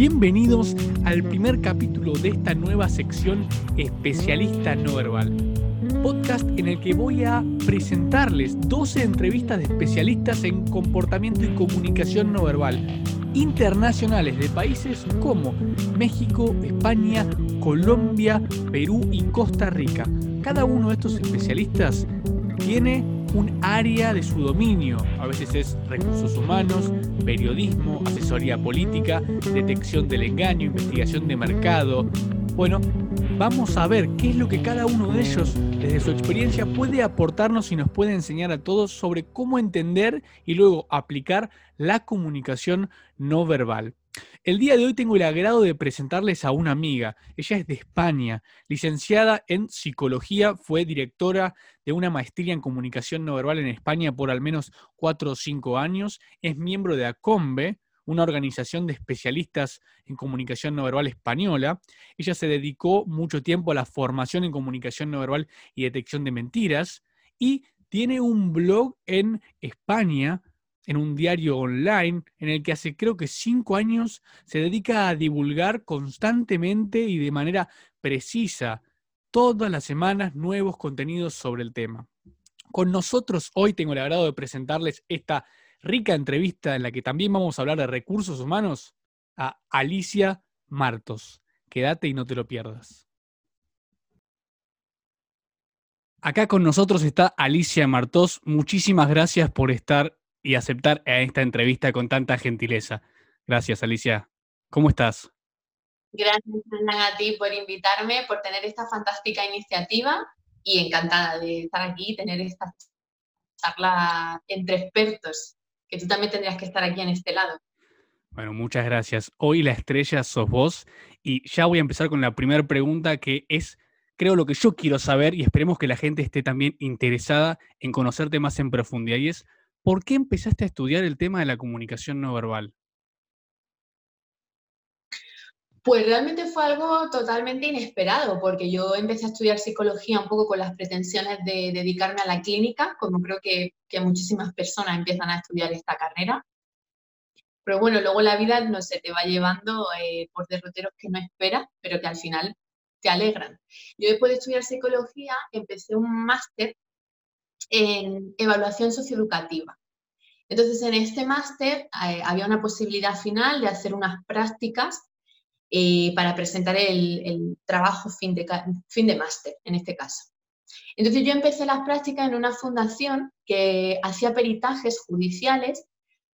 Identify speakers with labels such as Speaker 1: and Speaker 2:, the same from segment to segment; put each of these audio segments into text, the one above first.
Speaker 1: Bienvenidos al primer capítulo de esta nueva sección Especialista No Verbal. Podcast en el que voy a presentarles 12 entrevistas de especialistas en comportamiento y comunicación no verbal internacionales de países como México, España, Colombia, Perú y Costa Rica. Cada uno de estos especialistas tiene un área de su dominio. A veces es recursos humanos, periodismo, asesoría política, detección del engaño, investigación de mercado. Bueno, vamos a ver qué es lo que cada uno de ellos, desde su experiencia, puede aportarnos y nos puede enseñar a todos sobre cómo entender y luego aplicar la comunicación no verbal. El día de hoy tengo el agrado de presentarles a una amiga. Ella es de España, licenciada en psicología, fue directora de una maestría en comunicación no verbal en España por al menos cuatro o cinco años, es miembro de ACOMBE, una organización de especialistas en comunicación no verbal española. Ella se dedicó mucho tiempo a la formación en comunicación no verbal y detección de mentiras y tiene un blog en España en un diario online en el que hace creo que cinco años se dedica a divulgar constantemente y de manera precisa todas las semanas nuevos contenidos sobre el tema. Con nosotros hoy tengo el agrado de presentarles esta rica entrevista en la que también vamos a hablar de recursos humanos a Alicia Martos. Quédate y no te lo pierdas. Acá con nosotros está Alicia Martos. Muchísimas gracias por estar y aceptar esta entrevista con tanta gentileza. Gracias, Alicia. ¿Cómo estás?
Speaker 2: Gracias, a ti por invitarme, por tener esta fantástica iniciativa y encantada de estar aquí y tener esta charla entre expertos, que tú también tendrías que estar aquí en este lado.
Speaker 1: Bueno, muchas gracias. Hoy la estrella sos vos y ya voy a empezar con la primera pregunta que es, creo, lo que yo quiero saber y esperemos que la gente esté también interesada en conocerte más en profundidad y es, ¿por qué empezaste a estudiar el tema de la comunicación no verbal?
Speaker 2: Pues realmente fue algo totalmente inesperado, porque yo empecé a estudiar psicología un poco con las pretensiones de dedicarme a la clínica, como creo que, muchísimas personas empiezan a estudiar esta carrera. Pero bueno, luego la vida no se te va llevando eh, por derroteros que no esperas, pero que al final te alegran. Yo después de estudiar psicología empecé un máster en evaluación socioeducativa. Entonces, en este máster eh, había una posibilidad final de hacer unas prácticas eh, para presentar el, trabajo fin de, fin de máster, en este caso. Entonces, yo empecé las prácticas en una fundación que hacía peritajes judiciales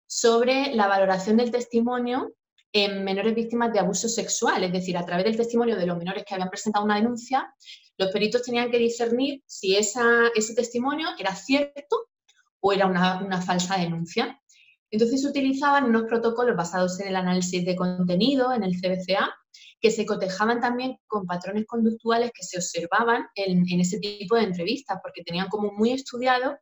Speaker 2: sobre la valoración del testimonio en menores víctimas de abuso sexual, es decir, a través del testimonio de los menores que habían presentado una denuncia, los peritos tenían que discernir si ese testimonio era cierto o era una, falsa denuncia. Entonces se utilizaban unos protocolos basados en el análisis de contenido, en el CBCA, que se cotejaban también con patrones conductuales que se observaban en, en, ese tipo de entrevistas, porque tenían como muy estudiado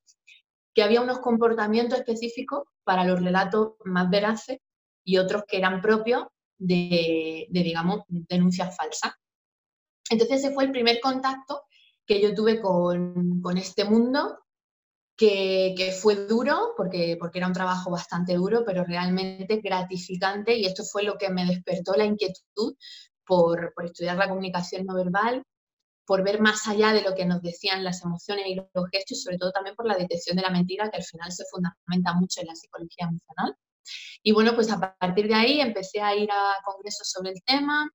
Speaker 2: que había unos comportamientos específicos para los relatos más veraces y otros que eran propios de, digamos, denuncias falsas. Entonces ese fue el primer contacto que yo tuve con, este mundo, que, fue duro, porque, porque era un trabajo bastante duro, pero realmente gratificante, y esto fue lo que me despertó la inquietud por, por estudiar la comunicación no verbal, por ver más allá de lo que nos decían las emociones y los gestos, y sobre todo también por la detección de la mentira, que al final se fundamenta mucho en la psicología emocional. Y bueno, pues a partir de ahí empecé a ir a congresos sobre el tema,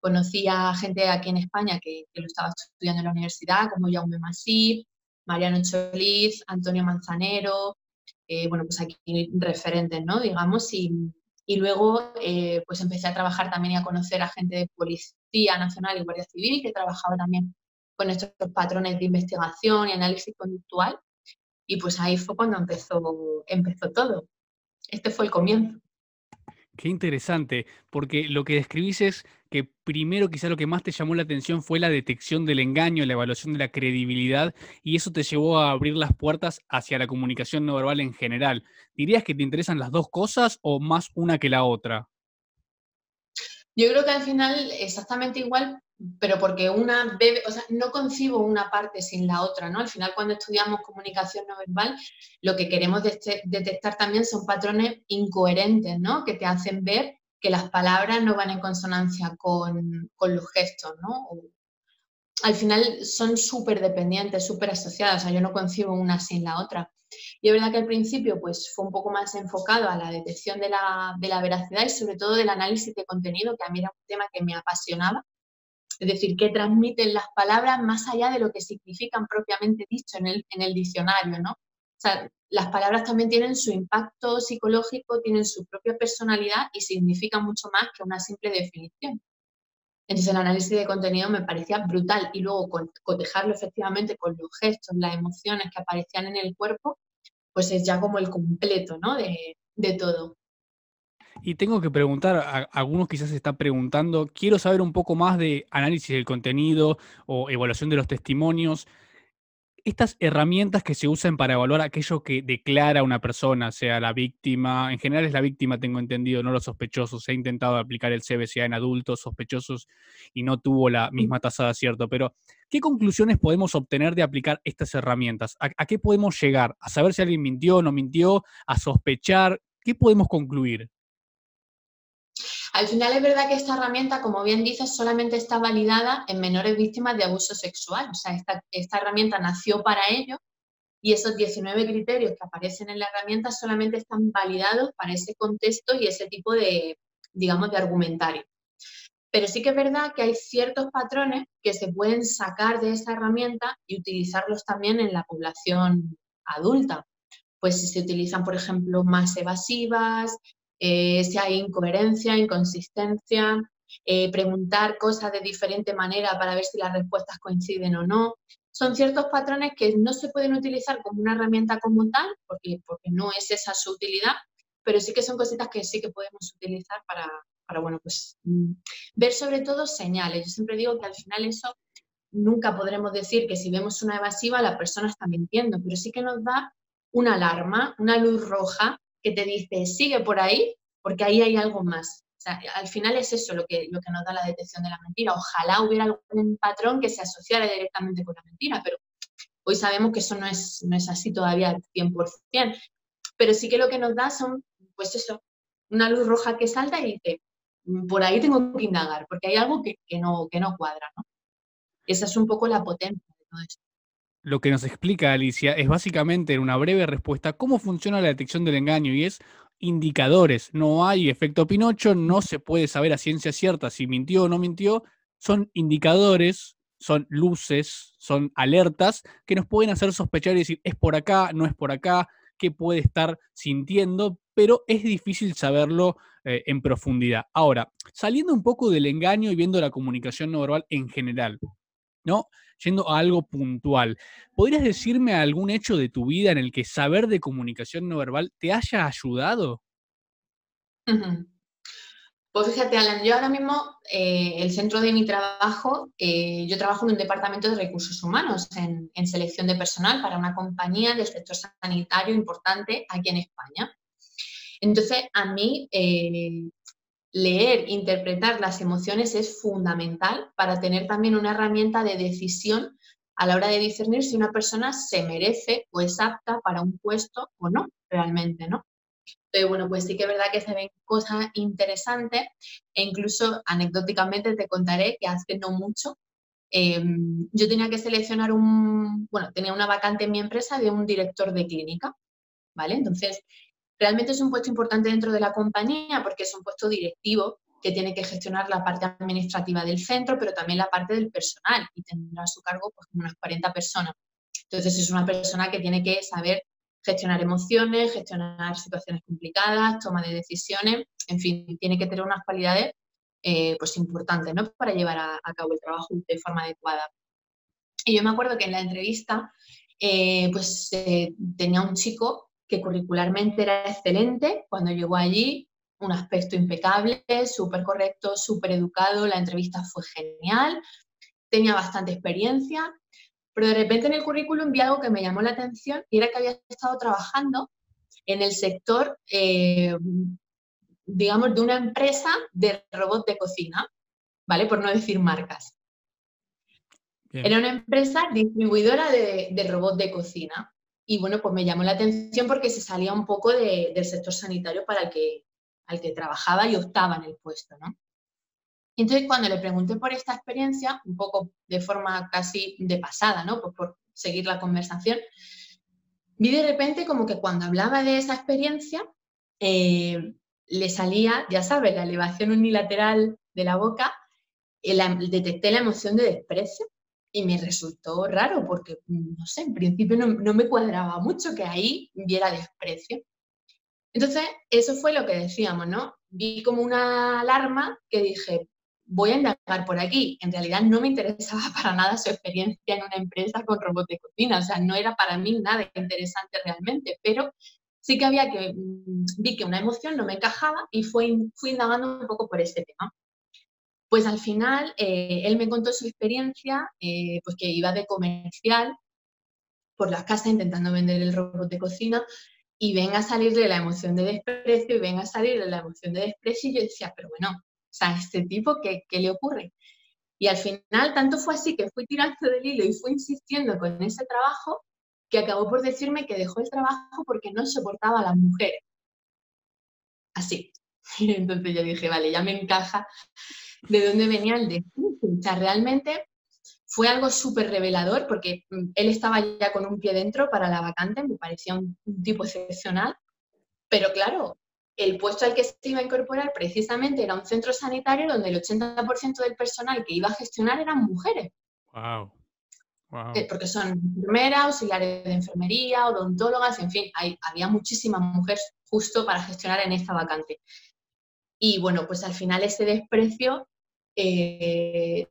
Speaker 2: conocí a gente aquí en España que, lo estaba estudiando en la universidad, como Jaume Masip, Mariano Choliz, Antonio Manzanero, eh, bueno, pues aquí referentes, ¿no? Digamos, y, luego eh, pues empecé a trabajar también y a conocer a gente de Policía Nacional y Guardia Civil que trabajaba también con estos patrones de investigación y análisis conductual. Y pues ahí fue cuando empezó, empezó todo este fue el comienzo.
Speaker 1: Qué interesante, porque lo que describís es que primero quizá lo que más te llamó la atención fue la detección del engaño, la evaluación de la credibilidad, y eso te llevó a abrir las puertas hacia la comunicación no verbal en general. ¿Dirías que te interesan las dos cosas o más una que la otra?
Speaker 2: Yo creo que al final exactamente igual, pero porque una bebe, o sea, no concibo una parte sin la otra, ¿no? Al final cuando estudiamos comunicación no verbal, lo que queremos detectar también son patrones incoherentes, ¿no? Que te hacen ver que las palabras no van en consonancia con, los gestos, ¿no? al final son súper dependientes, súper asociadas, o sea, yo no concibo una sin la otra. Y es verdad que al principio pues, fue un poco más enfocado a la detección de la, de la veracidad y sobre todo del análisis de contenido, que a mí era un tema que me apasionaba. Es decir, qué transmiten las palabras más allá de lo que significan propiamente dicho en el, diccionario, ¿no? O sea, las palabras también tienen su impacto psicológico, tienen su propia personalidad y significan mucho más que una simple definición. Entonces el análisis de contenido me parecía brutal y luego cotejarlo efectivamente con los gestos, las emociones que aparecían en el cuerpo, pues es ya como el completo ¿no? de todo.
Speaker 1: Y tengo que preguntar, a, algunos quizás se están preguntando, quiero saber un poco más de análisis del contenido o evaluación de los testimonios estas herramientas que se usan para evaluar aquello que declara una persona, sea la víctima, en general es la víctima, tengo entendido, no los sospechosos. He intentado aplicar el CBCA en adultos sospechosos y no tuvo la misma tasa de acierto, pero ¿qué conclusiones podemos obtener de aplicar estas herramientas? ¿A, a qué podemos llegar? ¿A saber si alguien mintió o no mintió? ¿A sospechar? ¿Qué podemos concluir?
Speaker 2: Al final es verdad que esta herramienta, como bien dices, solamente está validada en menores víctimas de abuso sexual. O sea, esta, herramienta nació para ello y esos 19 criterios que aparecen en la herramienta solamente están validados para ese contexto y ese tipo de, digamos, de argumentario. Pero sí que es verdad que hay ciertos patrones que se pueden sacar de esa herramienta y utilizarlos también en la población adulta. Pues si se utilizan, por ejemplo, más evasivas, eh, si hay incoherencia, inconsistencia, eh, preguntar cosas de diferente manera para ver si las respuestas coinciden o no. Son ciertos patrones que no se pueden utilizar como una herramienta como tal, porque, porque no es esa su utilidad, pero sí que son cositas que sí que podemos utilizar para, para bueno, pues, mm, ver sobre todo señales. Yo siempre digo que al final eso nunca podremos decir que si vemos una evasiva la persona está mintiendo, pero sí que nos da una alarma, una luz roja que te dice, sigue por ahí, porque ahí hay algo más. Al final es eso lo que, lo que nos da la detección de la mentira. Ojalá hubiera algún patrón que se asociara directamente con la mentira, pero hoy sabemos que eso no es, no es así todavía al 100%. Pero sí que lo que nos da son, pues eso, una luz roja que salta y dice, por ahí tengo que indagar, porque hay algo que, que no, que no cuadra, ¿no? Esa es un poco la potencia de todo esto.
Speaker 1: Lo que nos explica Alicia es básicamente en una breve respuesta cómo funciona la detección del engaño y es indicadores. No hay efecto Pinocho, no se puede saber a ciencia cierta si mintió o no mintió. Son indicadores, son luces, son alertas que nos pueden hacer sospechar y decir es por acá, no es por acá, qué puede estar sintiendo, pero es difícil saberlo eh, en profundidad. Ahora, saliendo un poco del engaño y viendo la comunicación no verbal en general, ¿no? Yendo a algo puntual, ¿podrías decirme algún hecho de tu vida en el que saber de comunicación no verbal te haya ayudado?
Speaker 2: Pues fíjate, Alan, yo ahora mismo, eh, el centro de mi trabajo, eh, yo trabajo en un departamento de recursos humanos, en, selección de personal para una compañía del sector sanitario importante aquí en España. Entonces, a mí, eh, leer, interpretar las emociones es fundamental para tener también una herramienta de decisión a la hora de discernir si una persona se merece o es apta para un puesto o no, realmente, ¿no? Pero bueno, pues sí que es verdad que se ven cosas interesantes e incluso anecdóticamente te contaré que hace no mucho em, yo tenía que seleccionar un, bueno, tenía una vacante en mi empresa de un director de clínica, ¿vale? Entonces, Realmente es un puesto importante dentro de la compañía porque es un puesto directivo que tiene que gestionar la parte administrativa del centro, pero también la parte del personal y tendrá a su cargo pues, unas 40 personas. Entonces es una persona que tiene que saber gestionar emociones, gestionar situaciones complicadas, toma de decisiones, en fin, tiene que tener unas cualidades eh, pues importantes ¿no? para llevar a, cabo el trabajo de forma adecuada. Y yo me acuerdo que en la entrevista eh, pues eh, tenía un chico que curricularmente era excelente. Cuando llegó allí, un aspecto impecable, súper correcto, súper educado, la entrevista fue genial, tenía bastante experiencia, pero de repente en el currículum vi algo que me llamó la atención y era que había estado trabajando en el sector, eh, digamos, de una empresa de robot de cocina, ¿vale? Por no decir marcas. Era una empresa distribuidora de, de robot de cocina. Y bueno, pues me llamó la atención porque se salía un poco del sector sanitario para el que, al que trabajaba y optaba en el puesto, ¿no? Entonces, cuando le pregunté por esta experiencia, un poco de forma casi de pasada, ¿no? Pues por seguir la conversación, vi de repente como que cuando hablaba de esa experiencia, eh, le salía, ya sabes, la elevación unilateral de la boca, detecté la emoción de desprecio y me resultó raro porque, no sé, en principio no, no, me cuadraba mucho que ahí viera desprecio. Entonces, eso fue lo que decíamos, ¿no? Vi como una alarma que dije, voy a indagar por aquí. En realidad no me interesaba para nada su experiencia en una empresa con robots de cocina, o sea, no era para mí nada interesante realmente, pero sí que había que, mm, vi que una emoción no me encajaba y fui, fui indagando un poco por este tema. Pues al final, eh, él me contó su experiencia, eh, pues que iba de comercial por las casas intentando vender el robot de cocina y venga a salir de la emoción de desprecio y venga a salir de la emoción de desprecio y yo decía, pero bueno, o sea, este tipo, ¿qué, le ocurre? Y al final, tanto fue así que fui tirando del hilo y fui insistiendo con ese trabajo que acabó por decirme que dejó el trabajo porque no soportaba a las mujeres. Así. Entonces yo dije, vale, ya me encaja de dónde venía el de O sea, realmente fue algo súper revelador porque mm, él estaba ya con un pie dentro para la vacante, me parecía un, tipo excepcional, pero claro, el puesto al que se iba a incorporar precisamente era un centro sanitario donde el 80% del personal que iba a gestionar eran mujeres.
Speaker 1: Wow.
Speaker 2: Eh, porque son enfermeras, auxiliares de enfermería, odontólogas, en fin, hay, había muchísimas mujeres justo para gestionar en esta vacante. Y bueno, pues al final ese desprecio eh,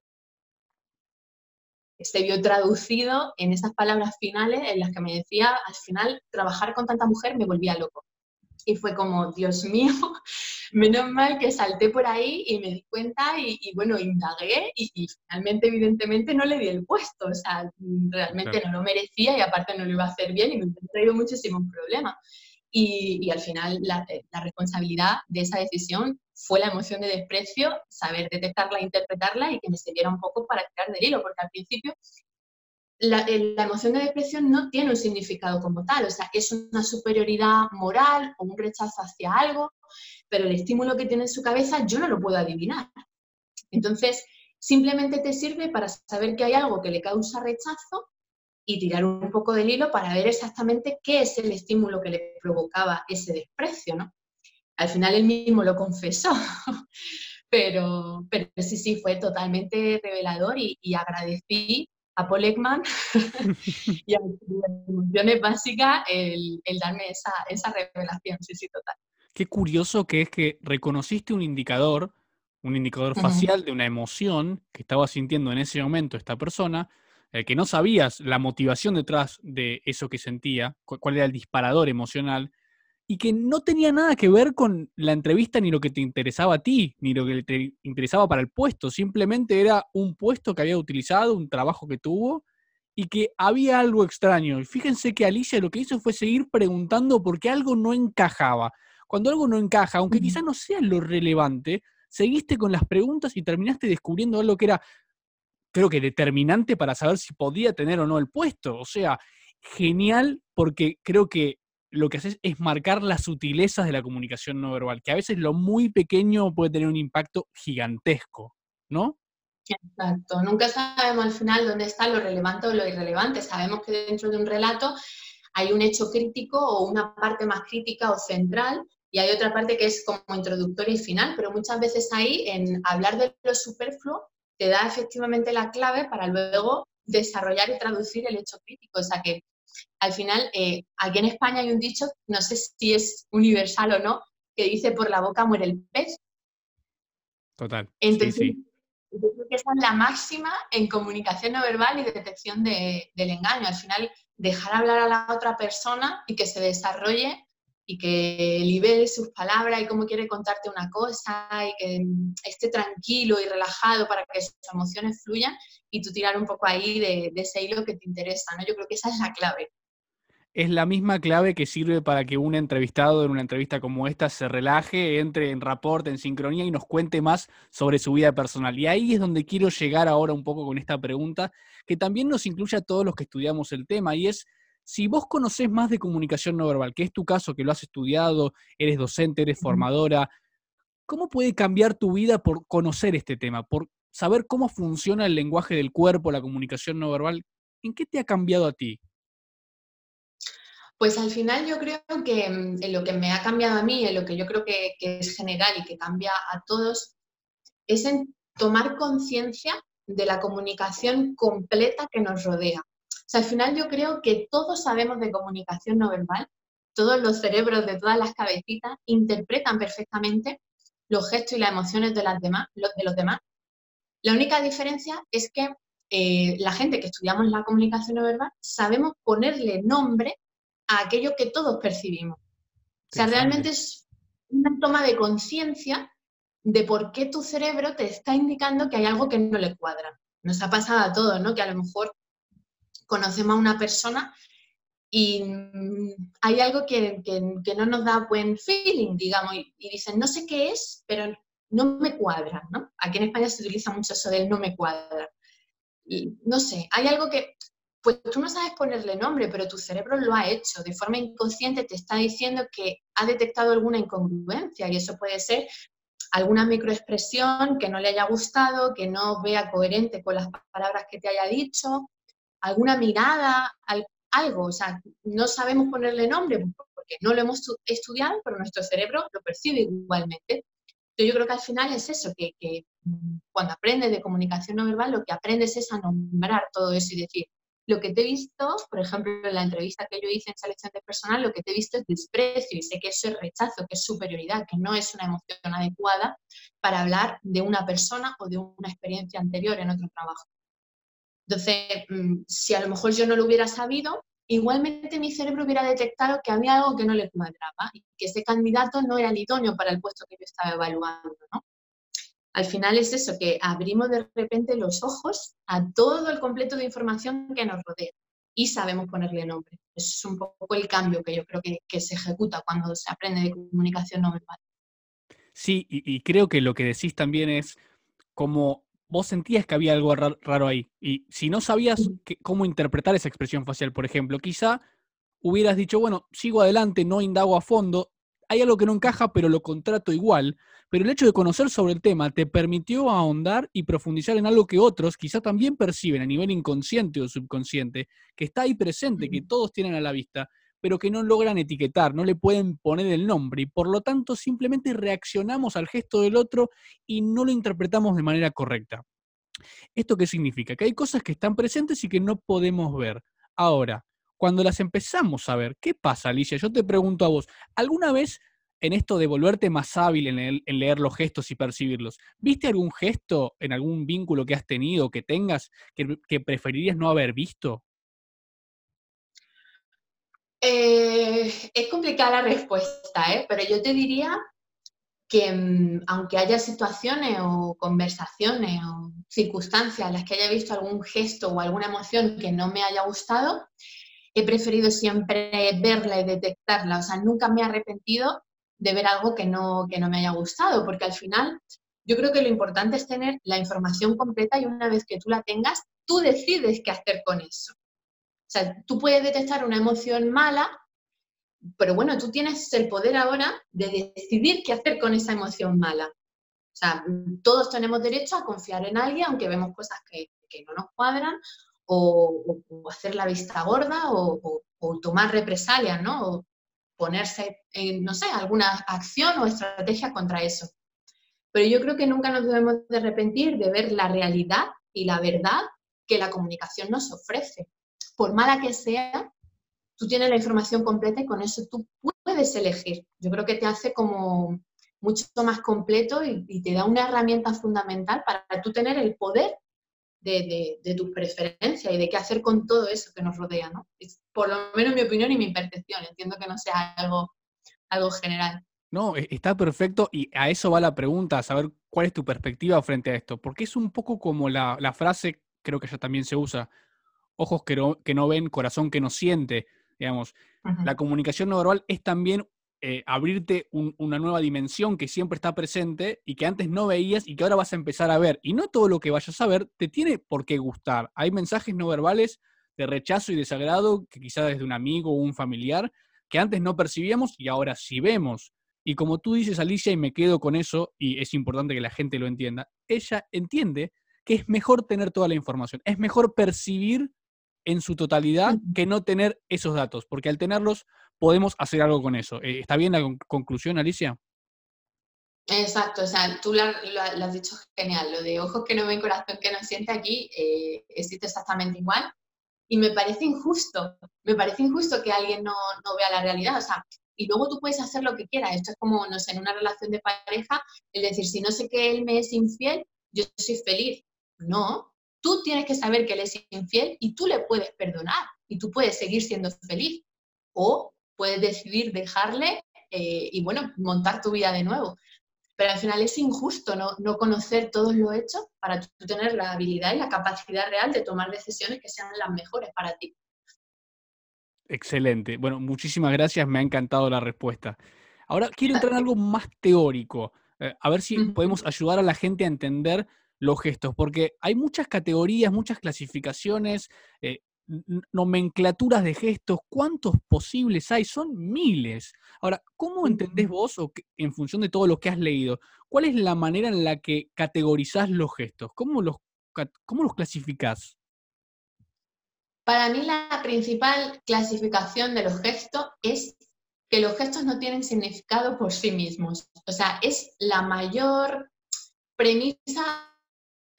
Speaker 2: se vio traducido en esas palabras finales en las que me decía, al final, trabajar con tanta mujer me volvía loco. Y fue como, Dios mío, menos mal que salté por ahí y me di cuenta y, bueno, indagué y, finalmente, evidentemente, no le di el puesto. O sea, realmente no lo merecía y aparte no lo iba a hacer bien y me he traído muchísimos problemas. Y, al final la, eh, la, responsabilidad de esa decisión fue la emoción de desprecio, saber detectarla, interpretarla y que me sirviera un poco para tirar del hilo, porque al principio la, la, emoción de desprecio no tiene un significado como tal, o sea, es una superioridad moral o un rechazo hacia algo, pero el estímulo que tiene en su cabeza yo no lo puedo adivinar. Entonces, simplemente te sirve para saber que hay algo que le causa rechazo y tirar un poco del hilo para ver exactamente qué es el estímulo que le provocaba ese desprecio, ¿no? Al final él mismo lo confesó, pero, pero sí, sí, fue totalmente revelador y, agradecí a Paul Ekman y a las emociones básicas el, el darme esa, esa revelación, sí, sí, total.
Speaker 1: Qué curioso que es que reconociste un indicador, un indicador facial de una emoción que estaba sintiendo en ese momento esta persona, eh, que no sabías la motivación detrás de eso que sentía, cuál era el disparador emocional, y que no tenía nada que ver con la entrevista ni lo que te interesaba a ti, ni lo que te interesaba para el puesto, simplemente era un puesto que había utilizado, un trabajo que tuvo y que había algo extraño. Y fíjense que Alicia lo que hizo fue seguir preguntando porque algo no encajaba. Cuando algo no encaja, aunque quizás no sea lo relevante, seguiste con las preguntas y terminaste descubriendo algo que era creo que determinante para saber si podía tener o no el puesto. O sea, genial porque creo que lo que haces es marcar las sutilezas de la comunicación no verbal, que a veces lo muy pequeño puede tener un impacto gigantesco, ¿no?
Speaker 2: Exacto, nunca sabemos al final dónde está lo relevante o lo irrelevante. Sabemos que dentro de un relato hay un hecho crítico o una parte más crítica o central y hay otra parte que es como introductoria y final, pero muchas veces ahí en hablar de lo superfluo te da efectivamente la clave para luego desarrollar y traducir el hecho crítico. O sea que al final, eh, aquí en España hay un dicho, no sé si es universal o no, que dice por la boca muere el pez.
Speaker 1: Total.
Speaker 2: Entonces, sí, yo creo que esa es la máxima en comunicación no verbal y detección del engaño. Al final, dejar hablar a la otra persona y que se desarrolle y que libere sus palabras y cómo quiere contarte una cosa y que esté tranquilo y relajado para que sus emociones fluyan y tú tirar un poco ahí de, ese hilo que te interesa, ¿no? Yo creo que esa es la clave.
Speaker 1: Es la misma clave que sirve para que un entrevistado en una entrevista como esta se relaje, entre en rapport, en sincronía y nos cuente más sobre su vida personal. Y ahí es donde quiero llegar ahora un poco con esta pregunta, que también nos incluye a todos los que estudiamos el tema, y es si vos conocés más de comunicación no verbal, que es tu caso, que lo has estudiado, eres docente, eres formadora, ¿Cómo puede cambiar tu vida por conocer este tema, por saber cómo funciona el lenguaje del cuerpo, la comunicación no verbal? ¿En qué te ha cambiado a ti?
Speaker 2: Pues al final yo creo que mm, en lo que me ha cambiado a mí, en lo que yo creo que, es general y que cambia a todos, es en tomar conciencia de la comunicación completa que nos rodea. O sea, al final yo creo que todos sabemos de comunicación no verbal, todos los cerebros de todas las cabecitas interpretan perfectamente los gestos y las emociones de, las demás, de los demás. La única diferencia es que eh, la gente que estudiamos la comunicación no verbal sabemos ponerle nombre a aquello que todos percibimos. O sea, realmente es una toma de conciencia de por qué tu cerebro te está indicando que hay algo que no le cuadra. Nos ha pasado a todos, ¿no? Que a lo mejor conocemos a una persona y mm, hay algo que, no nos da buen feeling, digamos, y, dicen, no sé qué es, pero no me cuadra, ¿no? Aquí en España se utiliza mucho eso del no me cuadra. Y, no sé, hay algo que, pues tú no sabes ponerle nombre, pero tu cerebro lo ha hecho, de forma inconsciente te está diciendo que ha detectado alguna incongruencia y eso puede ser alguna microexpresión que no le haya gustado, que no vea coherente con las palabras que te haya dicho, alguna mirada, algo, o sea, no sabemos ponerle nombre porque no lo hemos estudiado, pero nuestro cerebro lo percibe igualmente. Yo creo que al final es eso, que, que cuando aprendes de comunicación no verbal, lo que aprendes es a nombrar todo eso y decir, lo que te he visto, por ejemplo, en la entrevista que yo hice en selección de personal, lo que te he visto es desprecio y sé que eso es rechazo, que es superioridad, que no es una emoción adecuada para hablar de una persona o de una experiencia anterior en otro trabajo. Entonces, mm, si a lo mejor yo no lo hubiera sabido, igualmente mi cerebro hubiera detectado que había algo que no le cuadraba y que ese candidato no era el idóneo para el puesto que yo estaba evaluando. ¿no? Al final es eso, que abrimos de repente los ojos a todo el completo de información que nos rodea y sabemos ponerle nombre. Es un poco el cambio que yo creo que, se ejecuta cuando se aprende de comunicación no verbal.
Speaker 1: Sí, y, creo que lo que decís también es como vos sentías que había algo raro ahí. Y si no sabías cómo interpretar esa expresión facial, por ejemplo, quizá hubieras dicho, bueno, sigo adelante, no indago a fondo, hay algo que no encaja, pero lo contrato igual. Pero el hecho de conocer sobre el tema te permitió ahondar y profundizar en algo que otros quizá también perciben a nivel inconsciente o subconsciente, que está ahí presente, que todos tienen a la vista, pero que no logran etiquetar, no le pueden poner el nombre y por lo tanto simplemente reaccionamos al gesto del otro y no lo interpretamos de manera correcta. ¿Esto qué significa? Que hay cosas que están presentes y que no podemos ver. Ahora, cuando las empezamos a ver, ¿qué pasa, Alicia? Yo te pregunto a vos, ¿alguna vez en esto de volverte más hábil en, leer los gestos y percibirlos, ¿viste algún gesto en algún vínculo que has tenido, que tengas, que preferirías no haber visto?
Speaker 2: Eh, es complicada la respuesta, ¿eh? pero yo te diría que mm, aunque haya situaciones o conversaciones o circunstancias en las que haya visto algún gesto o alguna emoción que no me haya gustado, he preferido siempre verla y detectarla. O sea, nunca me he arrepentido de ver algo que no, que no me haya gustado, porque al final yo creo que lo importante es tener la información completa y una vez que tú la tengas, tú decides qué hacer con eso. O sea, tú puedes detectar una emoción mala, pero bueno, tú tienes el poder ahora de decidir qué hacer con esa emoción mala. O sea, todos tenemos derecho a confiar en alguien, aunque vemos cosas que, no nos cuadran, o, hacer la vista gorda, o, tomar represalias, ¿no? O ponerse en, no sé, alguna acción o estrategia contra eso. Pero yo creo que nunca nos debemos de arrepentir de ver la realidad y la verdad que la comunicación nos ofrece por mala que sea, tú tienes la información completa y con eso tú puedes elegir. Yo creo que te hace como mucho más completo y, te da una herramienta fundamental para tú tener el poder de, de, tus preferencias y de qué hacer con todo eso que nos rodea, ¿no? Es por lo menos mi opinión y mi percepción. Entiendo que no sea algo, algo general.
Speaker 1: No, e, está perfecto y a eso va la pregunta, saber cuál es tu perspectiva frente a esto, porque es un poco como la, la frase, creo que ya también se usa, ojos que no, que no ven, corazón que no siente. Digamos, la comunicación no verbal es también eh, abrirte una nueva dimensión que siempre está presente y que antes no veías y que ahora vas a empezar a ver. Y no todo lo que vayas a ver te tiene por qué gustar. Hay mensajes no verbales de rechazo y desagrado que quizás desde un amigo o un familiar que antes no percibíamos y ahora sí vemos. Y como tú dices, Alicia, y me quedo con eso, y es importante que la gente lo entienda, ella entiende que es mejor tener toda la información, es mejor percibir en su totalidad que no tener esos datos, porque al tenerlos podemos hacer algo con eso. Eh, ¿Está bien la conclusión, Alicia?
Speaker 2: Exacto, o sea, tú lo, has dicho genial, lo de ojos que no ven, corazón que no siente aquí eh, existe exactamente igual y me parece injusto, me parece injusto que alguien no, no, vea la realidad, o sea, y luego tú puedes hacer lo que quieras, esto es como, no sé, en una relación de pareja, el decir, si no sé que él me es infiel, yo soy feliz. No, tú tienes que saber que él es infiel y tú le puedes perdonar y tú puedes seguir siendo feliz o puedes decidir dejarle eh, y bueno, montar tu vida de nuevo pero al final es injusto no, conocer todos los hechos para tener la habilidad y la capacidad real de tomar decisiones que sean las mejores para ti.
Speaker 1: Excelente. Bueno, muchísimas gracias, me ha encantado la respuesta. Ahora quiero entrar en algo más teórico, eh, a ver si podemos ayudar a la gente a entender los gestos, porque hay muchas categorías, muchas clasificaciones, eh, nomenclaturas de gestos, ¿cuántos posibles hay? Son miles. Ahora, ¿cómo entendés vos, o en función de todo lo que has leído, cuál es la manera en la que categorizás los gestos? ¿Cómo los, cómo los clasificás?
Speaker 2: Para mí la principal clasificación de los gestos es que los gestos no tienen significado por sí mismos. O sea, es la mayor premisa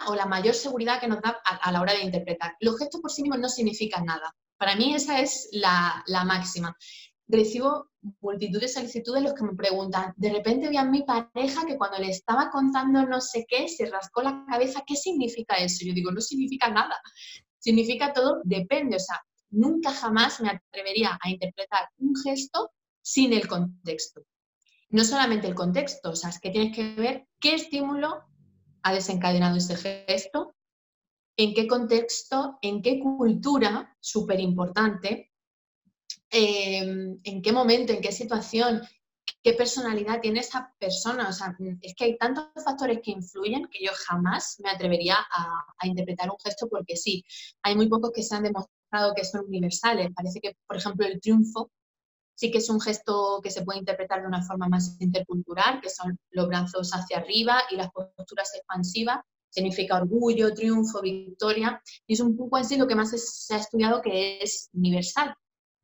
Speaker 2: o la mayor seguridad que nos da a, la hora de interpretar. Los gestos por sí mismos no significan nada. Para mí esa es la, máxima. Recibo multitud de solicitudes los que me preguntan, de repente vi a mi pareja que cuando le estaba contando no sé qué, se rascó la cabeza, ¿qué significa eso? Yo digo, no significa nada. Significa todo, depende. O sea, nunca jamás me atrevería a interpretar un gesto sin el contexto. No solamente el contexto, o sea, es que tienes que ver qué estímulo ha desencadenado ese gesto, en qué contexto, en qué cultura, súper importante, em, en qué momento, en qué situación, qué personalidad tiene esa persona. O sea, es que hay tantos factores que influyen que yo jamás me atrevería a interpretar un gesto porque sí, hay muy pocos que se han demostrado que son universales. Parece que, por ejemplo, el triunfo sí que es un gesto que se puede interpretar de una forma más intercultural, que son los brazos hacia arriba y las posturas expansivas, significa orgullo, triunfo, victoria, y es un poco así lo que más se ha estudiado que es universal.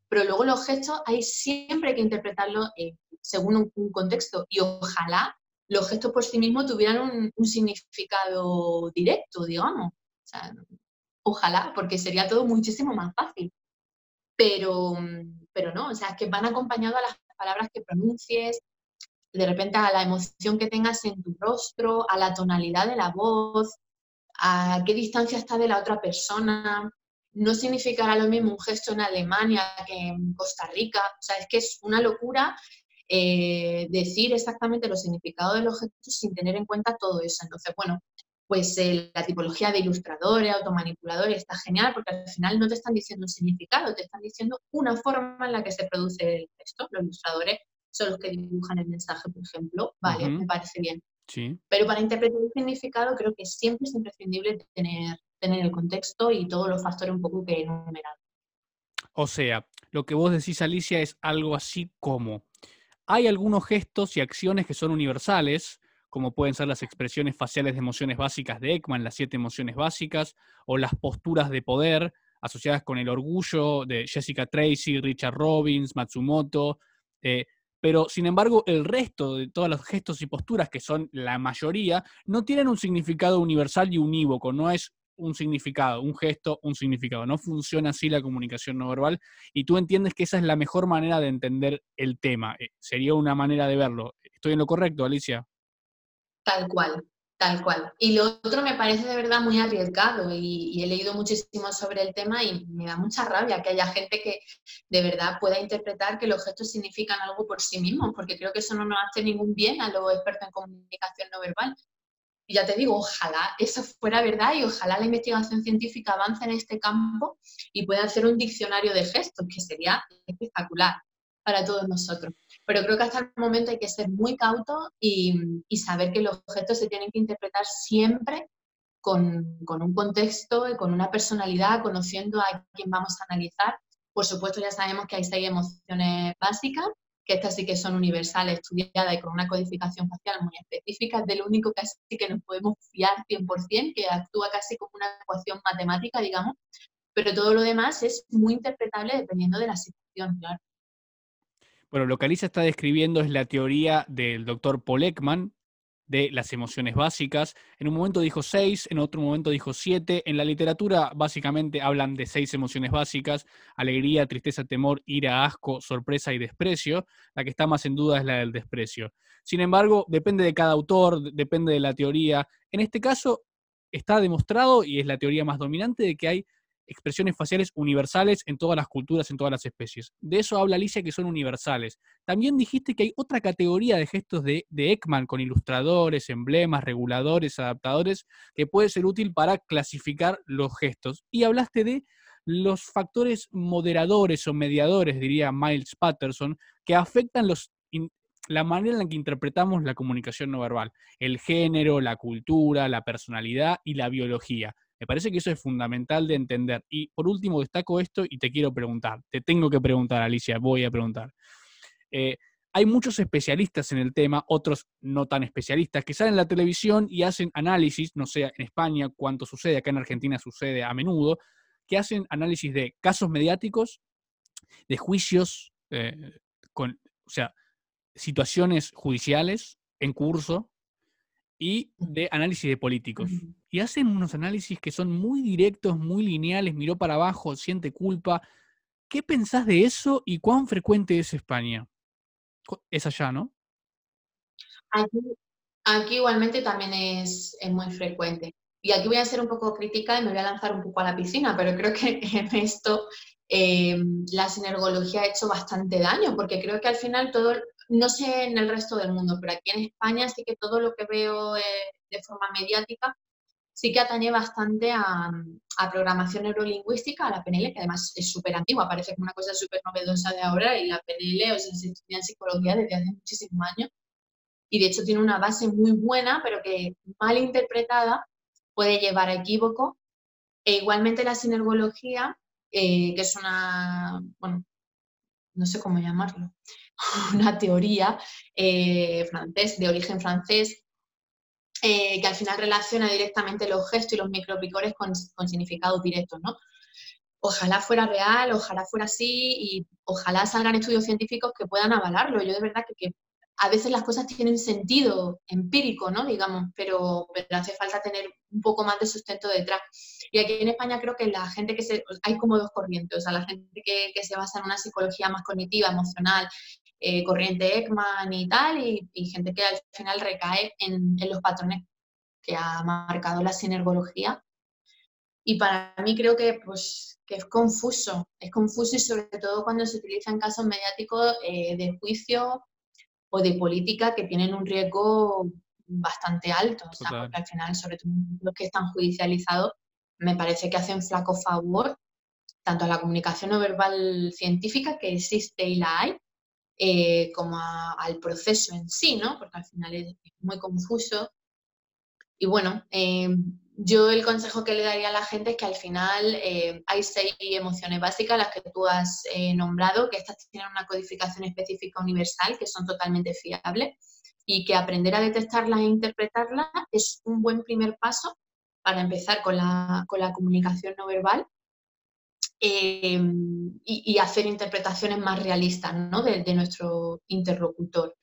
Speaker 2: Pero luego los gestos hay siempre que interpretarlos eh, según un, contexto y ojalá los gestos por sí mismos tuvieran un, significado directo, digamos. ojalá, porque sería todo muchísimo más fácil. Pero, pero no, o sea, es que van acompañados a las palabras que pronuncies, de repente a la emoción que tengas en tu rostro, a la tonalidad de la voz, a qué distancia está de la otra persona. No significará lo mismo un gesto en Alemania que en Costa Rica. O sea, es que es una locura eh, decir exactamente los significados de los gestos sin tener en cuenta todo eso. Entonces, bueno, pues eh, la tipología de ilustradores, automanipuladores, está genial porque al final no te están diciendo un significado, te están diciendo una forma en la que se produce el texto. Los ilustradores son los que dibujan el mensaje, por ejemplo. Vale, me parece bien. Sí. Pero para interpretar el significado creo que siempre es imprescindible tener, tener el contexto y todos los factores un poco que he enumerado.
Speaker 1: O sea, lo que vos decís, Alicia, es algo así como, hay algunos gestos y acciones que son universales, como pueden ser las expresiones faciales de emociones básicas de Ekman, las siete emociones básicas, o las posturas de poder asociadas con el orgullo de Jessica Tracy, Richard Robbins, Matsumoto. Eh, pero, sin embargo, el resto de todos los gestos y posturas, que son la mayoría, no tienen un significado universal y unívoco, no es un significado, un gesto, un significado. No funciona así la comunicación no verbal y tú entiendes que esa es la mejor manera de entender el tema. Eh, sería una manera de verlo. ¿Estoy en lo correcto, Alicia?
Speaker 2: Tal cual, tal cual. Y lo otro me parece de verdad muy arriesgado y, he leído muchísimo sobre el tema y me da mucha rabia que haya gente que de verdad pueda interpretar que los gestos significan algo por sí mismos, porque creo que eso no nos hace ningún bien a los expertos en comunicación no verbal. Y ya te digo, ojalá eso fuera verdad y ojalá la investigación científica avance en este campo y pueda hacer un diccionario de gestos, que sería espectacular para todos nosotros pero creo que hasta el momento hay que ser muy cauto y, saber que los objetos se tienen que interpretar siempre con, un contexto y con una personalidad, conociendo a quién vamos a analizar. Por supuesto, ya sabemos que hay seis emociones básicas que estas sí que son universales, estudiadas y con una codificación facial muy específica, es del único sí que nos podemos fiar 100%, que actúa casi como una ecuación matemática, digamos, pero todo lo demás es muy interpretable dependiendo de la situación, claro.
Speaker 1: Bueno, lo que Alicia está describiendo es la teoría del doctor Paul Ekman, de las emociones básicas. En un momento dijo seis, en otro momento dijo siete. En la literatura básicamente hablan de seis emociones básicas, alegría, tristeza, temor, ira, asco, sorpresa y desprecio. La que está más en duda es la del desprecio. Sin embargo, depende de cada autor, depende de la teoría. En este caso, está demostrado, y es la teoría más dominante, de que hay expresiones faciales universales en todas las culturas, en todas las especies. De eso habla Alicia que son universales. También dijiste que hay otra categoría de gestos de, Ekman con ilustradores, emblemas, reguladores, adaptadores, que puede ser útil para clasificar los gestos. Y hablaste de los factores moderadores o mediadores, diría Miles Patterson, que afectan los, la manera en la que interpretamos la comunicación no verbal, el género, la cultura, la personalidad y la biología. Me parece que eso es fundamental de entender. Y por último, destaco esto y te quiero preguntar, te tengo que preguntar, Alicia, voy a preguntar. Eh, hay muchos especialistas en el tema, otros no tan especialistas, que salen en la televisión y hacen análisis, no sé en España cuánto sucede, acá en Argentina sucede a menudo, que hacen análisis de casos mediáticos, de juicios, eh, con, o sea, situaciones judiciales en curso, y de análisis de políticos. Y hacen unos análisis que son muy directos, muy lineales, miró para abajo, siente culpa. ¿Qué pensás de eso y cuán frecuente es España? Es allá, ¿no?
Speaker 2: Aquí, igualmente también es, muy frecuente. Y aquí voy a ser un poco crítica y me voy a lanzar un poco a la piscina, pero creo que en esto eh, la sinergología ha hecho bastante daño, porque creo que al final todo, no sé en el resto del mundo, pero aquí en España sí que todo lo que veo eh, de forma mediática sí que atañe bastante a, programación neurolingüística, a la PNL, que además es súper antigua, parece como una cosa súper novedosa de ahora, y la PNL, o sea, se estudia en psicología desde hace muchísimos años, y de hecho tiene una base muy buena, pero que mal interpretada puede llevar a equívoco. E igualmente la sinergología, eh, que es una, bueno, no sé cómo llamarlo, una teoría eh, francés, de origen francés, eh, que al final relaciona directamente los gestos y los micropicores con, significados directos, ¿no? Ojalá fuera real, ojalá fuera así y ojalá salgan estudios científicos que puedan avalarlo. Yo de verdad que, a veces las cosas tienen sentido empírico, ¿no? Digamos, pero, hace falta tener un poco más de sustento detrás. Y aquí en España creo que la gente que se... Hay como dos corrientes, o sea, la gente que se basa en una psicología más cognitiva, emocional, eh, corriente Ekman y tal, y, gente que al final recae en, en los patrones que ha marcado la sinergología. Y para mí creo que, pues, que es confuso, es confuso y sobre todo cuando se utilizan casos mediáticos eh, de juicio o de política que tienen un riesgo bastante alto, o sea, porque al final, sobre todo los que están judicializados, me parece que hacen flaco favor tanto a la comunicación no verbal científica que existe y la hay, eh, como al proceso en sí, ¿no? Porque al final es, muy confuso. Y bueno, eh, yo el consejo que le daría a la gente es que al final eh, hay seis emociones básicas, las que tú has nombrado, que estas tienen una codificación específica universal, que son totalmente fiables, y que aprender a detectarlas e interpretarlas es un buen primer paso para empezar con la, con la comunicación no verbal Em, y, hacer interpretaciones más realistas ¿no? de, nuestro interlocutor.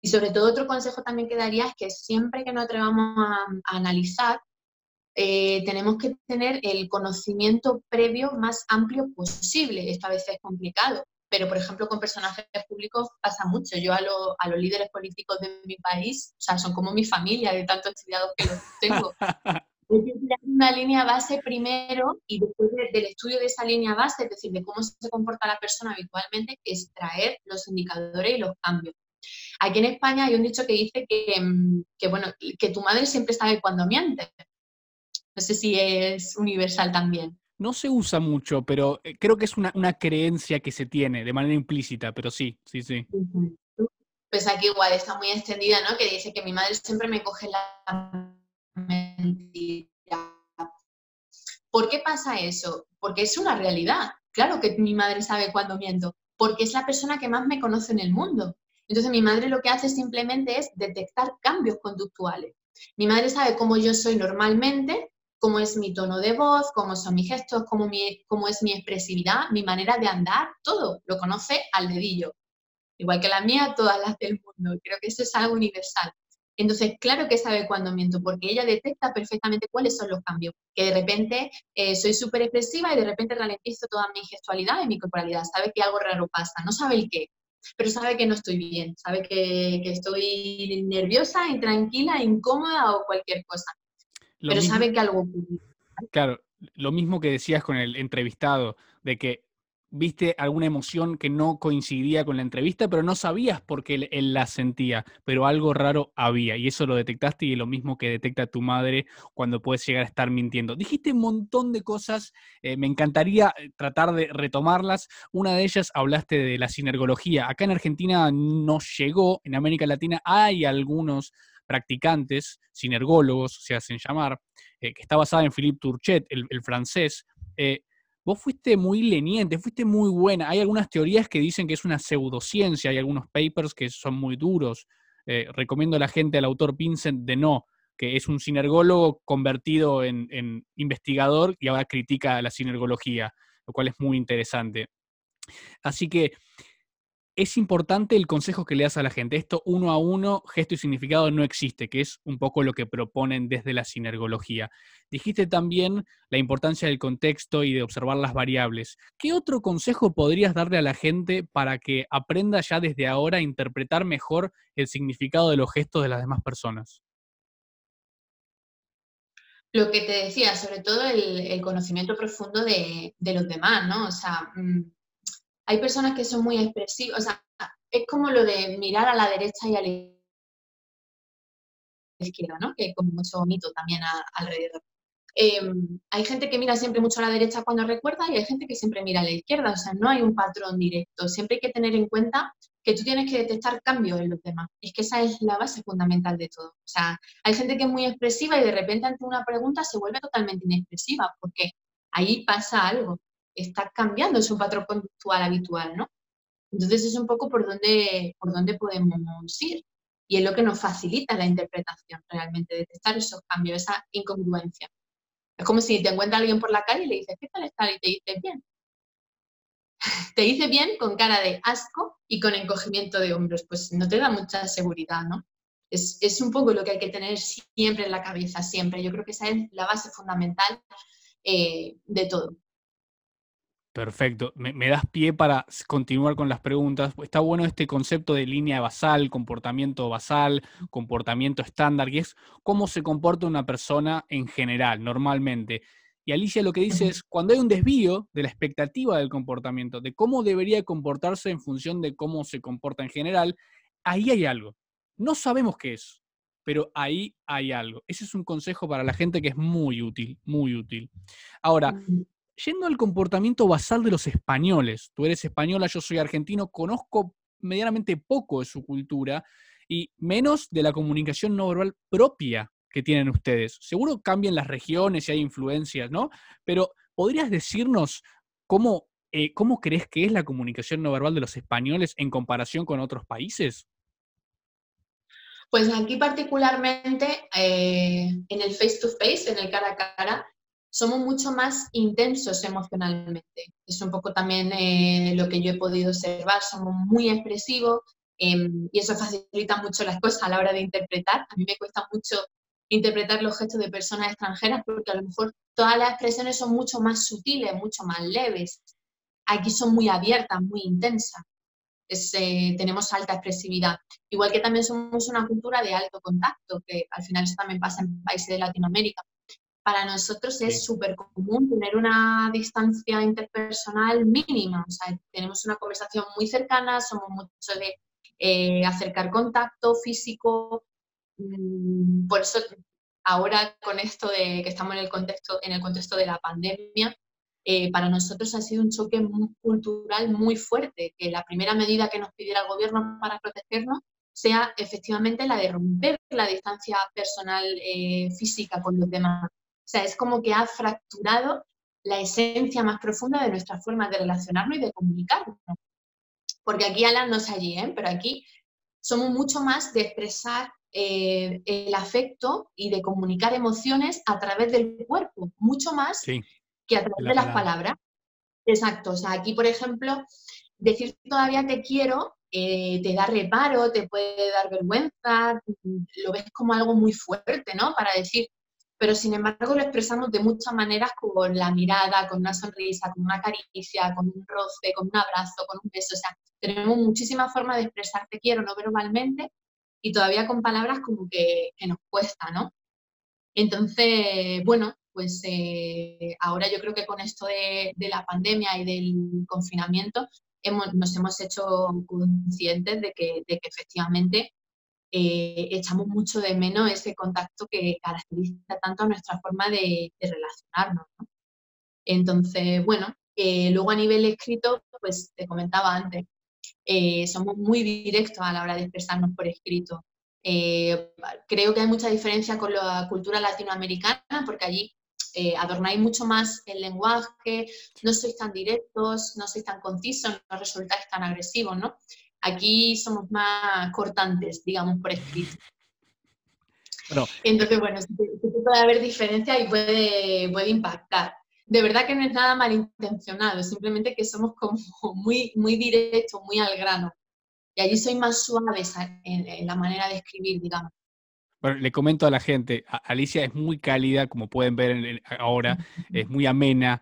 Speaker 2: Y sobre todo otro consejo también que daría es que siempre que nos atrevamos a, analizar, eh, tenemos que tener el conocimiento previo más amplio posible. Esta vez es complicado, pero por ejemplo con personajes públicos pasa mucho. Yo a, a, los líderes políticos de mi país, o sea, son como mi familia de tanto estudiados que los tengo. una línea base primero y después del estudio de esa línea base, es decir, de cómo se comporta la persona habitualmente, extraer los indicadores y los cambios. Aquí en España hay un dicho que dice que, mm, bueno, que tu madre siempre sabe cuando miente. No sé si es universal también.
Speaker 1: No se usa mucho, pero eh, creo que es una, una creencia que se tiene de manera implícita, pero sí, sí, sí.
Speaker 2: Pues aquí igual está muy extendida, ¿no? Que dice que mi madre siempre me coge la mentira. ¿Por qué pasa eso? Porque es una realidad. Claro que mi madre sabe cuándo miento. porque es la persona que más me conoce en el mundo. Entonces mi madre lo que hace simplemente es detectar cambios conductuales. Mi madre sabe cómo yo soy normalmente, cómo es mi tono de voz, cómo son mis gestos, cómo, cómo es mi expresividad, mi manera de andar, todo lo conoce al dedillo. Igual que la mía, todas las del mundo. Creo que eso es algo universal. Entonces, claro que sabe cuándo miento, porque ella detecta perfectamente cuáles son los cambios. Que de repente eh, soy súper expresiva y de repente ralentizo toda mi gestualidad y mi corporalidad. Sabe que algo raro pasa, no sabe el qué, pero sabe que no estoy bien, sabe que, estoy nerviosa, intranquila, incómoda o cualquier cosa. pero sabe que algo ocurre.
Speaker 1: Claro, lo mismo que decías con el entrevistado, de que viste alguna emoción que no coincidía con la entrevista, pero no sabías por qué él, la sentía, pero algo raro había, y eso lo detectaste y es lo mismo que detecta tu madre cuando puedes llegar a estar mintiendo. Dijiste un montón de cosas, eh, me encantaría eh, tratar de retomarlas. Una de ellas hablaste de la sinergología. Acá en Argentina no llegó, en América Latina hay algunos practicantes, sinergólogos se hacen llamar, eh, que está basada en Philippe Turchet, el, francés vos fuiste muy leniente, fuiste muy buena. Hay algunas teorías que dicen que es una pseudociencia, hay algunos papers que son muy duros. Eh, recomiendo a la gente al autor Vincent de No, que es un sinergólogo convertido en, en investigador y ahora critica la sinergología, lo cual es muy interesante. Así que es importante el consejo que le das a la gente. Esto uno a uno, gesto y significado no existe, que es un poco lo que proponen desde la sinergología. Dijiste también la importancia del contexto y de observar las variables. ¿Qué otro consejo podrías darle a la gente para que aprenda ya desde ahora a interpretar mejor el significado de los gestos de las demás personas?
Speaker 2: Lo que te decía, sobre todo el, conocimiento profundo de, los demás, ¿no? O sea, mm, hay personas que son muy expresivas, o sea, es como lo de mirar a la derecha y a la izquierda, ¿no? Que es como mucho mito también alrededor. Em, hay gente que mira siempre mucho a la derecha cuando recuerda y hay gente que siempre mira a la izquierda, o sea, no hay un patrón directo. Siempre hay que tener en cuenta que tú tienes que detectar cambios en los demás. Es que esa es la base fundamental de todo. O sea, hay gente que es muy expresiva y de repente ante una pregunta se vuelve totalmente inexpresiva, porque ahí pasa algo está cambiando su patrón conductual habitual, ¿no? Entonces es un poco por donde, por donde podemos ir. Y es lo que nos facilita la interpretación realmente, detectar esos cambios, esa incongruencia. Es como si te encuentra alguien por la calle y le dices, ¿qué tal está? Y te dice bien. te dice bien con cara de asco y con encogimiento de hombros. Pues no te da mucha seguridad, ¿no? Es, es un poco lo que hay que tener siempre en la cabeza, siempre. Yo creo que esa es la base fundamental eh, de todo.
Speaker 1: Perfecto. Me, das pie para continuar con las preguntas. Está bueno este concepto de línea basal, comportamiento basal, comportamiento estándar, que es cómo se comporta una persona en general, normalmente. Y Alicia lo que dice es, cuando hay un desvío de la expectativa del comportamiento, de cómo debería comportarse en función de cómo se comporta en general, ahí hay algo. No sabemos qué es, pero ahí hay algo. Ese es un consejo para la gente que es muy útil, muy útil. Ahora, yendo al comportamiento basal de los españoles, tú eres española, yo soy argentino, conozco medianamente poco de su cultura y menos de la comunicación no verbal propia que tienen ustedes. Seguro cambian las regiones y hay influencias, ¿no? Pero ¿podrías decirnos cómo, eh, cómo crees que es la comunicación no verbal de los españoles en comparación con otros países?
Speaker 2: Pues aquí particularmente eh, en el face to face, en el cara a cara, somos mucho más intensos emocionalmente. Es un poco también eh, lo que yo he podido observar, somos muy expresivos em, y eso facilita mucho las cosas a la hora de interpretar. A mí me cuesta mucho interpretar los gestos de personas extranjeras porque a lo mejor todas las expresiones son mucho más sutiles, mucho más leves. Aquí son muy abiertas, muy intensas. Eh, tenemos alta expresividad. Igual que también somos una cultura de alto contacto, que al final eso también pasa en países de Latinoamérica para nosotros es súper común tener una distancia interpersonal mínima. O sea, tenemos una conversación muy cercana, somos mucho de eh, acercar contacto físico. Mm, por eso ahora con esto de que estamos en el contexto, en el contexto de la pandemia, eh, para nosotros ha sido un choque cultural muy fuerte, que la primera medida que nos pidiera el gobierno para protegernos sea efectivamente la de romper la distancia personal eh, física con los demás. O sea, es como que ha fracturado la esencia más profunda de nuestra forma de relacionarnos y de comunicarnos. porque aquí Alan no es allí, ¿eh? pero aquí somos mucho más de expresar eh, el afecto y de comunicar emociones a través del cuerpo, mucho más que a través de las palabras. Exacto, o sea, aquí, por ejemplo, decir todavía te quiero eh, te da reparo, te puede dar vergüenza, lo ves como algo muy fuerte, ¿no? Para decir, pero sin embargo lo expresamos de muchas maneras con la mirada, con una sonrisa, con una caricia, con un roce, con un abrazo, con un beso, o sea, tenemos muchísimas formas de expresar te quiero no verbalmente y todavía con palabras como que, nos cuesta, ¿no? Entonces, bueno, pues eh, ahora yo creo que con esto de, la pandemia y del confinamiento nos hemos hecho conscientes de que, efectivamente eh, echamos mucho de menos ese contacto que caracteriza tanto a nuestra forma de, relacionarnos. Entonces, bueno, eh, luego a nivel escrito, pues te comentaba antes, eh, somos muy directos a la hora de expresarnos por escrito. creo que hay mucha diferencia con la cultura latinoamericana, porque allí eh, adornáis mucho más el lenguaje, no sois tan directos, no sois tan concisos, no resultáis tan agresivos, ¿no? Aquí somos más cortantes, digamos, por escrito. Entonces, bueno, puede haber diferencia y puede, puede impactar. De verdad que no es nada malintencionado, simplemente que somos como muy, muy directos, muy al grano. Y allí soy más suaves en la manera de escribir, digamos.
Speaker 1: Bueno, le comento a la gente, Alicia es muy cálida, como pueden ver ahora, es muy amena.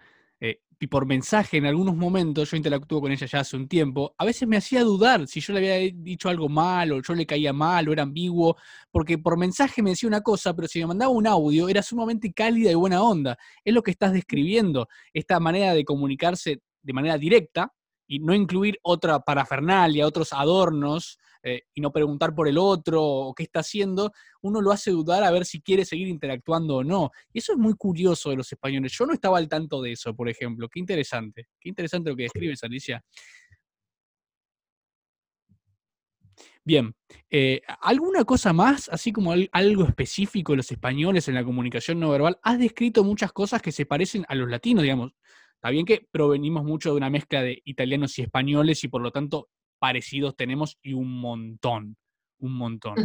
Speaker 1: Y por mensaje en algunos momentos, yo interactúo con ella ya hace un tiempo, a veces me hacía dudar si yo le había dicho algo mal o yo le caía mal o era ambiguo, porque por mensaje me decía una cosa, pero si me mandaba un audio era sumamente cálida y buena onda. Es lo que estás describiendo, esta manera de comunicarse de manera directa y no incluir otra parafernalia, otros adornos eh, y no preguntar por el otro o qué está haciendo, uno lo hace dudar a ver si quiere seguir interactuando o no. Y eso es muy curioso de los españoles. Yo no estaba al tanto de eso, por ejemplo. Qué interesante. Qué interesante lo que describes, Alicia. Bien, eh, ¿alguna cosa más, así como algo específico de los españoles en la comunicación no verbal? Has descrito muchas cosas que se parecen a los latinos, digamos. Está bien que provenimos mucho de una mezcla de italianos y españoles y por lo tanto parecidos tenemos y un montón, un montón.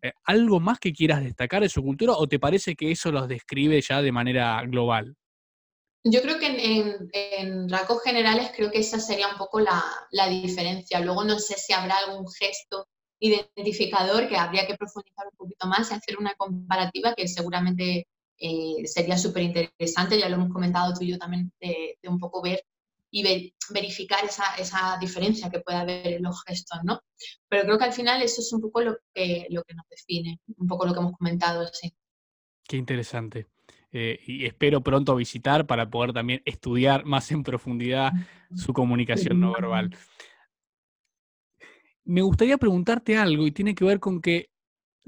Speaker 1: Eh, ¿Algo más que quieras destacar de su cultura o te parece que eso los describe ya de manera global?
Speaker 2: Yo creo que en, rasgos generales creo que esa sería un poco la, diferencia. Luego no sé si habrá algún gesto identificador que habría que profundizar un poquito más y hacer una comparativa que seguramente eh, sería súper interesante, ya lo hemos comentado tú y yo también, de un poco ver y verificar esa, diferencia que puede haber en los gestos, ¿no? Pero creo que al final eso es un poco lo que, lo que nos define, un poco lo que hemos comentado, sí.
Speaker 1: Qué interesante. Eh, y espero pronto visitar para poder también estudiar más en profundidad su comunicación no verbal. Me gustaría preguntarte algo y tiene que ver con que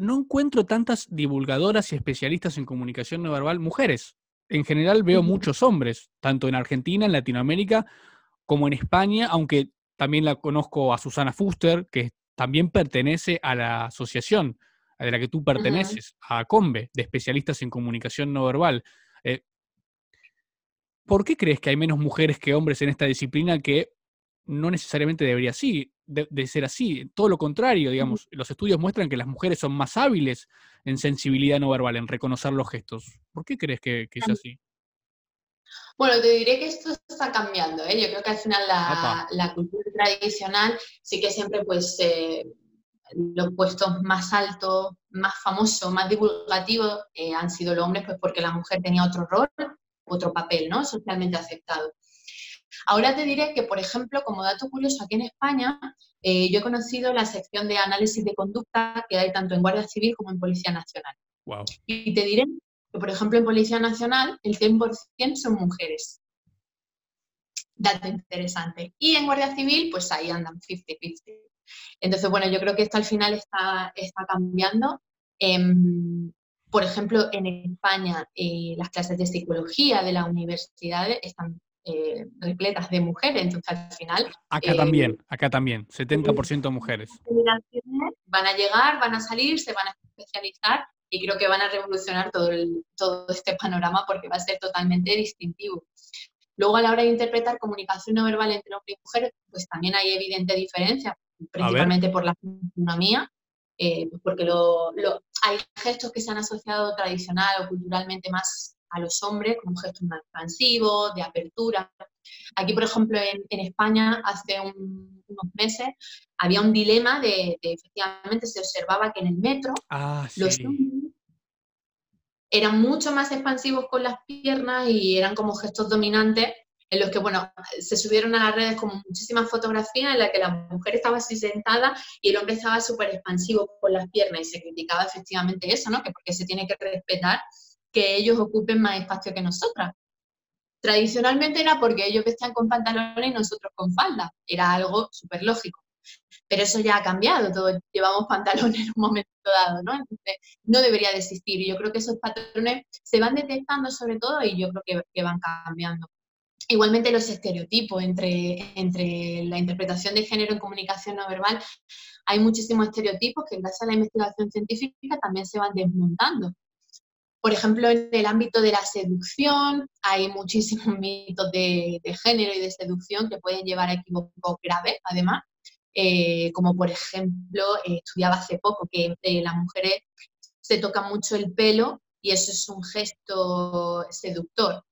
Speaker 1: no encuentro tantas divulgadoras y especialistas en comunicación no verbal mujeres. En general veo muchos hombres, tanto en Argentina, en Latinoamérica, como en España, aunque también la conozco a Susana Fuster, que también pertenece a la asociación de la que tú perteneces, a COMBE, de especialistas en comunicación no verbal. Eh, ¿Por qué crees que hay menos mujeres que hombres en esta disciplina que no necesariamente debería así, de, ser así? Todo lo contrario, digamos, los estudios muestran que las mujeres son más hábiles en sensibilidad no verbal, en reconocer los gestos. ¿Por qué crees que, es así?
Speaker 2: Bueno, te diré que esto está cambiando. ¿eh? Yo creo que al final la, cultura tradicional sí que siempre pues eh, los puestos más altos, más famosos, más divulgativos eh, han sido los hombres pues porque la mujer tenía otro rol, otro papel, ¿no? Socialmente aceptado. Ahora te diré que, por ejemplo, como dato curioso, aquí en España eh, yo he conocido la sección de análisis de conducta que hay tanto en Guardia Civil como en Policía Nacional. Y te diré que, por ejemplo, en Policía Nacional el 100% son mujeres. Dato interesante. Y en Guardia Civil, pues ahí andan 50-50. Entonces, bueno, yo creo que esto al final está, está cambiando. Em, por ejemplo, en España eh, las clases de psicología de las universidades están eh, repletas de mujeres, entonces al final...
Speaker 1: Acá también, eh, acá también, 70% mujeres.
Speaker 2: Van a llegar, van a salir, se van a especializar y creo que van a revolucionar todo, todo este panorama porque va a ser totalmente distintivo. Luego, a la hora de interpretar comunicación no verbal entre hombre y mujer, pues también hay evidente diferencia, principalmente por la fisionomía, eh, porque lo, hay gestos que se han asociado tradicional o culturalmente más a los hombres, como gestos más expansivos, de apertura. Aquí, por ejemplo, en, España, hace unos meses, había un dilema de, efectivamente, se observaba que en el metro
Speaker 1: ah,
Speaker 2: los hombres eran mucho más expansivos con las piernas y eran como gestos dominantes en los que, bueno, se subieron a las redes como muchísimas fotografías en las que la mujer estaba así sentada y el hombre estaba súper expansivo con las piernas y se criticaba efectivamente eso, ¿no? Que porque se tiene que respetar que ellos ocupen más espacio que nosotras. Tradicionalmente era porque ellos vestían con pantalones y nosotros con falda. Era algo súper lógico. Pero eso ya ha cambiado, todos llevamos pantalones en un momento dado, ¿no? Entonces, no debería de existir. Y yo creo que esos patrones se van detectando sobre todo y yo creo que, que van cambiando. Igualmente los estereotipos entre, entre la interpretación de género en comunicación no verbal, hay muchísimos estereotipos que gracias a la investigación científica también se van desmontando. Por ejemplo, en el ámbito de la seducción hay muchísimos mitos de, género y de seducción que pueden llevar a equívocos graves, además, eh, como por ejemplo, eh, estudiaba hace poco que eh, las mujeres se tocan mucho el pelo y eso es un gesto seductor.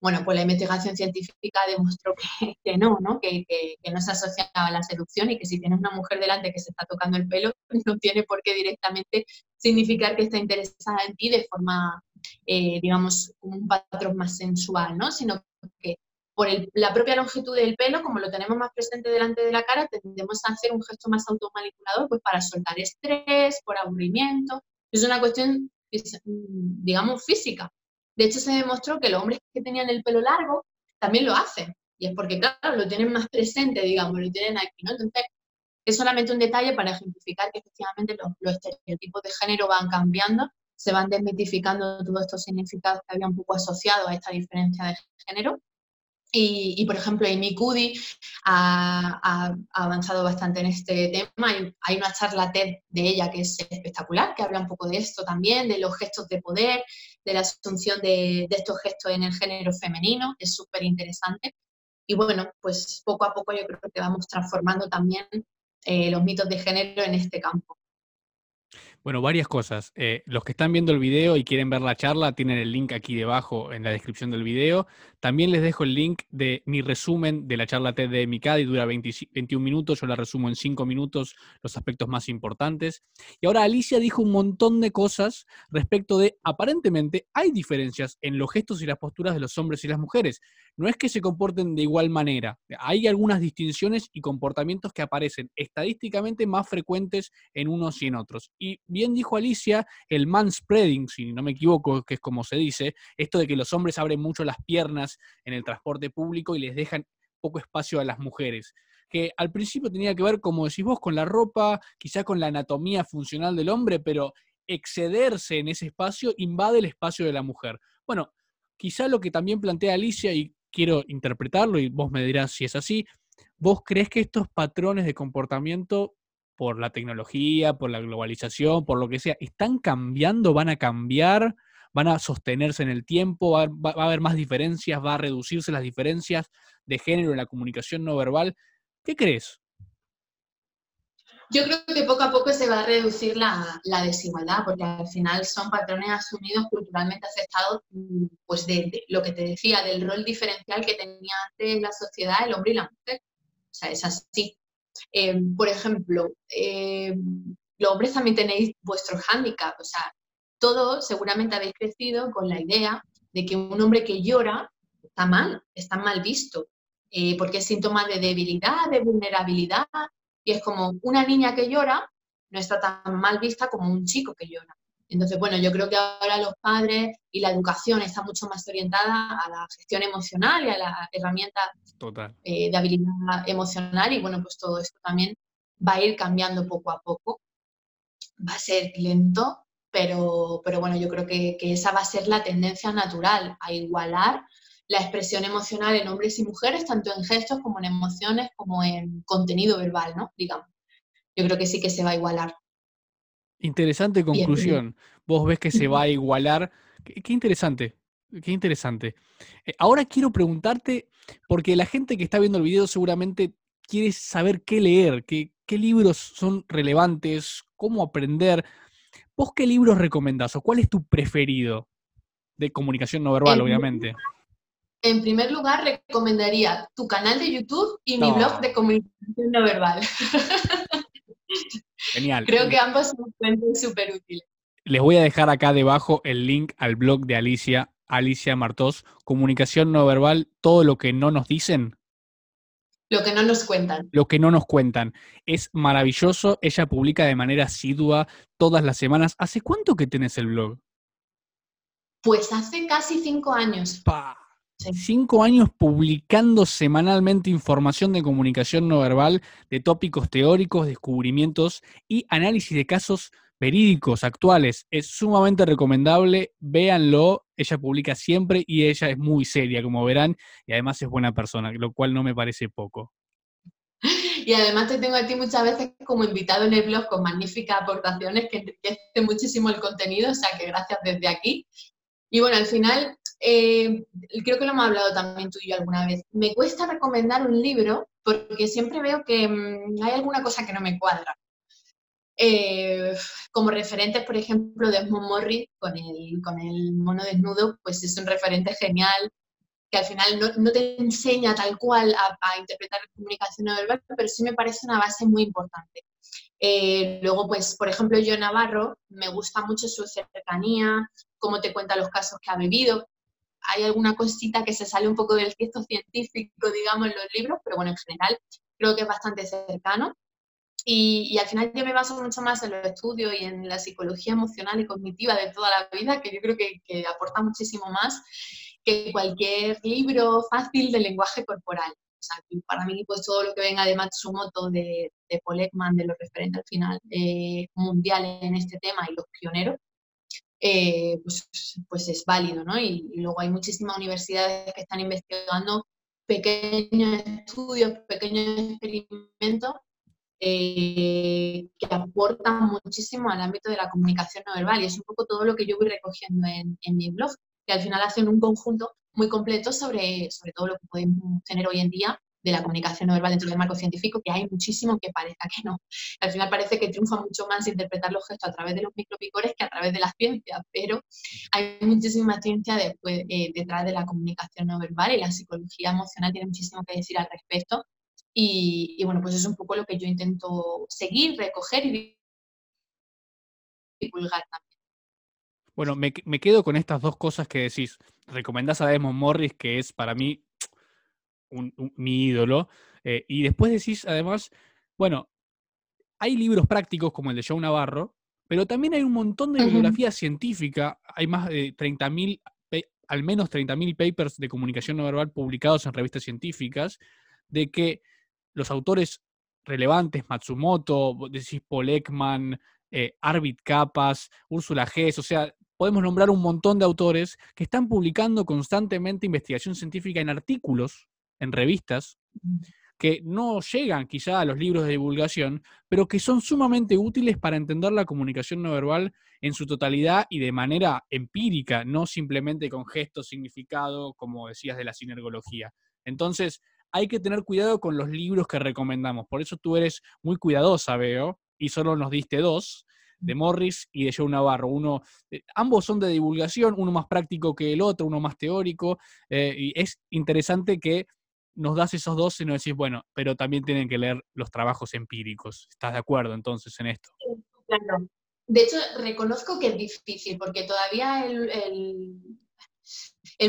Speaker 2: Bueno, pues la investigación científica demostró que, no, ¿no? Que, no se asociaba a la seducción y que si tienes una mujer delante que se está tocando el pelo, no tiene por qué directamente significar que está interesada en ti de forma, eh, digamos, un patrón más sensual, ¿no? Sino que por la propia longitud del pelo, como lo tenemos más presente delante de la cara, tendemos a hacer un gesto más automanipulador pues para soltar estrés, por aburrimiento. Es una cuestión, digamos, física. De hecho, se demostró que los hombres que tenían el pelo largo también lo hacen. Y es porque, claro, lo tienen más presente, digamos, lo tienen aquí, ¿no? Entonces, es solamente un detalle para ejemplificar que efectivamente los, estereotipos de género van cambiando, se van desmitificando todos estos significados que había un poco asociados a esta diferencia de género y, por ejemplo, Amy Cuddy ha, avanzado bastante en este tema. Hay, una charla TED de ella que es espectacular, que habla un poco de esto también, de los gestos de poder, de la asunción de, estos gestos en el género femenino. Es súper interesante. Y bueno, pues poco a poco yo creo que vamos transformando también eh, los mitos de género en este campo.
Speaker 1: Bueno, varias cosas. Eh, los que están viendo el video y quieren ver la charla, tienen el link aquí debajo en la descripción del video. También les dejo el link de mi resumen de la charla TED de Mikadi, dura 21 minutos, yo la resumo en 5 minutos, los aspectos más importantes. Y ahora Alicia dijo un montón de cosas respecto de, aparentemente, hay diferencias en los gestos y las posturas de los hombres y las mujeres. No es que se comporten de igual manera, hay algunas distinciones y comportamientos que aparecen estadísticamente más frecuentes en unos y en otros. Y bien dijo Alicia, el manspreading, si no me equivoco, que es como se dice, esto de que los hombres abren mucho las piernas en el transporte público y les dejan poco espacio a las mujeres que al principio tenía que ver, como decís vos, con la ropa, quizá con la anatomía funcional del hombre, pero excederse en ese espacio invade el espacio de la mujer. Bueno, quizá lo que también plantea Alicia, y quiero interpretarlo, y vos me dirás si es así, ¿vos crees que estos patrones de comportamiento por la tecnología, por la globalización, por lo que sea, están cambiando, van a cambiar, van a sostenerse en el tiempo, va, a haber más diferencias, va a reducirse las diferencias de género en la comunicación no verbal. ¿Qué crees?
Speaker 2: Yo creo que poco a poco se va a reducir la, desigualdad, porque al final son patrones asumidos culturalmente aceptados, pues de, lo que te decía, del rol diferencial que tenía antes la sociedad el hombre y la mujer. O sea, es así. Eh, por ejemplo, eh, los hombres también tenéis vuestro hándicap, o sea, todos seguramente habéis crecido con la idea de que un hombre que llora está mal, está mal visto, eh, porque es síntoma de debilidad, de vulnerabilidad, y es como una niña que llora no está tan mal vista como un chico que llora. Entonces, bueno, yo creo que ahora los padres y la educación está mucho más orientada a la gestión emocional y a la herramienta eh, de habilidad emocional y bueno, pues todo esto también va a ir cambiando poco a poco. Va a ser lento, pero, pero bueno, yo creo que, que esa va a ser la tendencia natural, a igualar la expresión emocional en hombres y mujeres, tanto en gestos como en emociones, como en contenido verbal, ¿no? Digamos. Yo creo que sí que se va a igualar.
Speaker 1: Interesante conclusión. Vos ves que se va a igualar. Qué, interesante. Qué interesante. Eh, ahora quiero preguntarte, porque la gente que está viendo el video seguramente quiere saber qué leer, qué, qué libros son relevantes, cómo aprender. ¿Vos qué libros recomendás o cuál es tu preferido? De comunicación no verbal, obviamente.
Speaker 2: En primer lugar, recomendaría tu canal de YouTube y mi blog de comunicación no verbal.
Speaker 1: Genial.
Speaker 2: Creo que ambos son fuentes súper útiles.
Speaker 1: Les voy a dejar acá debajo el link al blog de Alicia, Alicia Martos, Comunicación no verbal, todo lo que no nos dicen.
Speaker 2: Lo que no nos cuentan.
Speaker 1: Lo que no nos cuentan. Es maravilloso. Ella publica de manera asidua todas las semanas. ¿Hace cuánto que tenés el blog?
Speaker 2: Pues hace casi cinco años.
Speaker 1: Cinco años publicando semanalmente información de comunicación no verbal, de tópicos teóricos, descubrimientos y análisis de casos verídicos, actuales. Es sumamente recomendable, véanlo, ella publica siempre y ella es muy seria, como verán, y además es buena persona, lo cual no me parece poco.
Speaker 2: Y además te tengo a ti muchas veces como invitado en el blog con magníficas aportaciones que enriquece muchísimo el contenido, o sea que gracias desde aquí. Y bueno, al final, eh, creo que lo hemos hablado también tú y yo alguna vez, me cuesta recomendar un libro porque siempre veo que mm, hay alguna cosa que no me cuadra. Eh, como referentes, por ejemplo, Desmond Morris con el, con el mono desnudo, pues es un referente genial que al final no, te enseña tal cual a, interpretar la comunicación no verbal, pero sí me parece una base muy importante. Eh, luego, pues, por ejemplo, yo Navarro, me gusta mucho su cercanía, cómo te cuenta los casos que ha vivido. Hay alguna cosita que se sale un poco del texto científico, digamos, en los libros, pero bueno, en general creo que es bastante cercano. Y, al final yo me baso mucho más en los estudios y en la psicología emocional y cognitiva de toda la vida, que yo creo que, aporta muchísimo más que cualquier libro fácil de lenguaje corporal. O sea, para mí, pues todo lo que venga de Matsumoto, de, de Paul Ekman, de los referentes al final eh, mundiales en este tema y los pioneros, eh, pues, pues es válido, ¿no? Y, y, luego hay muchísimas universidades que están investigando pequeños estudios, pequeños experimentos eh, que aportan muchísimo al ámbito de la comunicación no verbal y es un poco todo lo que yo voy recogiendo en, mi blog, que al final hacen un conjunto muy completo sobre, sobre todo lo que podemos tener hoy en día de la comunicación no verbal dentro del marco científico, que hay muchísimo que parezca que no. Al final parece que triunfa mucho más interpretar los gestos a través de los micropicores que a través de la ciencia, pero hay muchísima ciencia después, eh, detrás de la comunicación no verbal y la psicología emocional tiene muchísimo que decir al respecto y, bueno, pues es un poco lo que yo intento seguir, recoger y divulgar también.
Speaker 1: Bueno, me, quedo con estas dos cosas que decís. Recomendás a Desmond Morris, que es para mí mi ídolo. Eh, y después decís, además, bueno, hay libros prácticos como el de Joe Navarro, pero también hay un montón de bibliografía científica. Hay más de 30.000, al menos 30.000 papers de comunicación no verbal publicados en revistas científicas, de que los autores relevantes, Matsumoto, decís Paul Ekman, eh, Arvid Kapas, Úrsula Gess, o sea, podemos nombrar un montón de autores que están publicando constantemente investigación científica en artículos, en revistas, que no llegan quizá a los libros de divulgación, pero que son sumamente útiles para entender la comunicación no verbal en su totalidad y de manera empírica, no simplemente con gestos, significado, como decías de la sinergología. Entonces, hay que tener cuidado con los libros que recomendamos. Por eso tú eres muy cuidadosa, veo, y solo nos diste dos, de Morris y de Joe Navarro. Uno, eh, ambos son de divulgación, uno más práctico que el otro, uno más teórico, eh, y es interesante que nos das esos dos y nos decís, bueno, pero también tienen que leer los trabajos empíricos. ¿Estás de acuerdo entonces en esto?
Speaker 2: Claro. De hecho, reconozco que es difícil, porque todavía el, el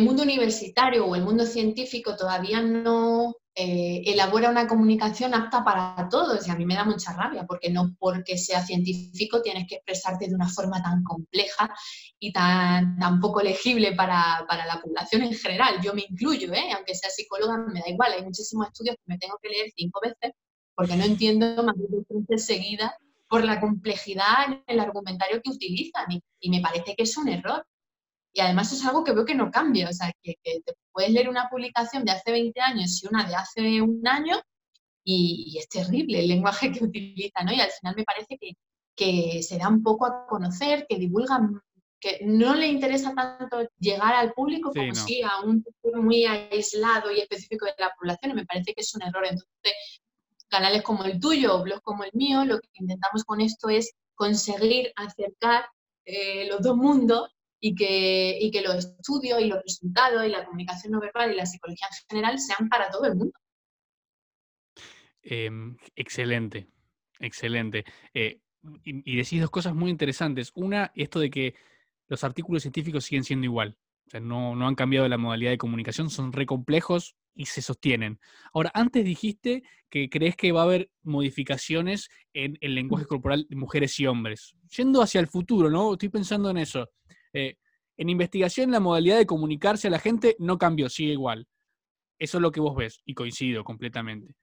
Speaker 2: mundo universitario o el mundo científico todavía no eh, elabora una comunicación apta para todos y a mí me da mucha rabia porque no porque sea científico tienes que expresarte de una forma tan compleja y tan, tan poco legible para, la población en general. Yo me incluyo, ¿eh? aunque sea psicóloga, me da igual. Hay muchísimos estudios que me tengo que leer cinco veces porque no entiendo más de dos veces seguidas por la complejidad en el argumentario que utilizan y me parece que es un error y además es algo que veo que no cambia, o sea, que, te puedes leer una publicación de hace 20 años y una de hace un año y, es terrible el lenguaje que utiliza, ¿no? Y al final me parece que, que se da un poco a conocer, que divulgan que no le interesa tanto llegar al público como sí, a un sector muy aislado y específico de la población y me parece que es un error. Entonces, canales como el tuyo blogs como el mío, lo que intentamos con esto es conseguir acercar eh, los dos mundos y que, y que los estudios y los resultados y la comunicación no verbal y la psicología en general sean para todo el mundo.
Speaker 1: Em, excelente, excelente. Eh, y, y, decís dos cosas muy interesantes. Una, esto de que los artículos científicos siguen siendo igual. O sea, no, no han cambiado la modalidad de comunicación, son re complejos y se sostienen. Ahora, antes dijiste que crees que va a haber modificaciones en el lenguaje corporal de mujeres y hombres. Yendo hacia el futuro, ¿no? Estoy pensando en eso. Eh, en investigación, la modalidad de comunicarse a la gente no cambió, sigue igual. Eso es lo que vos ves y coincido completamente.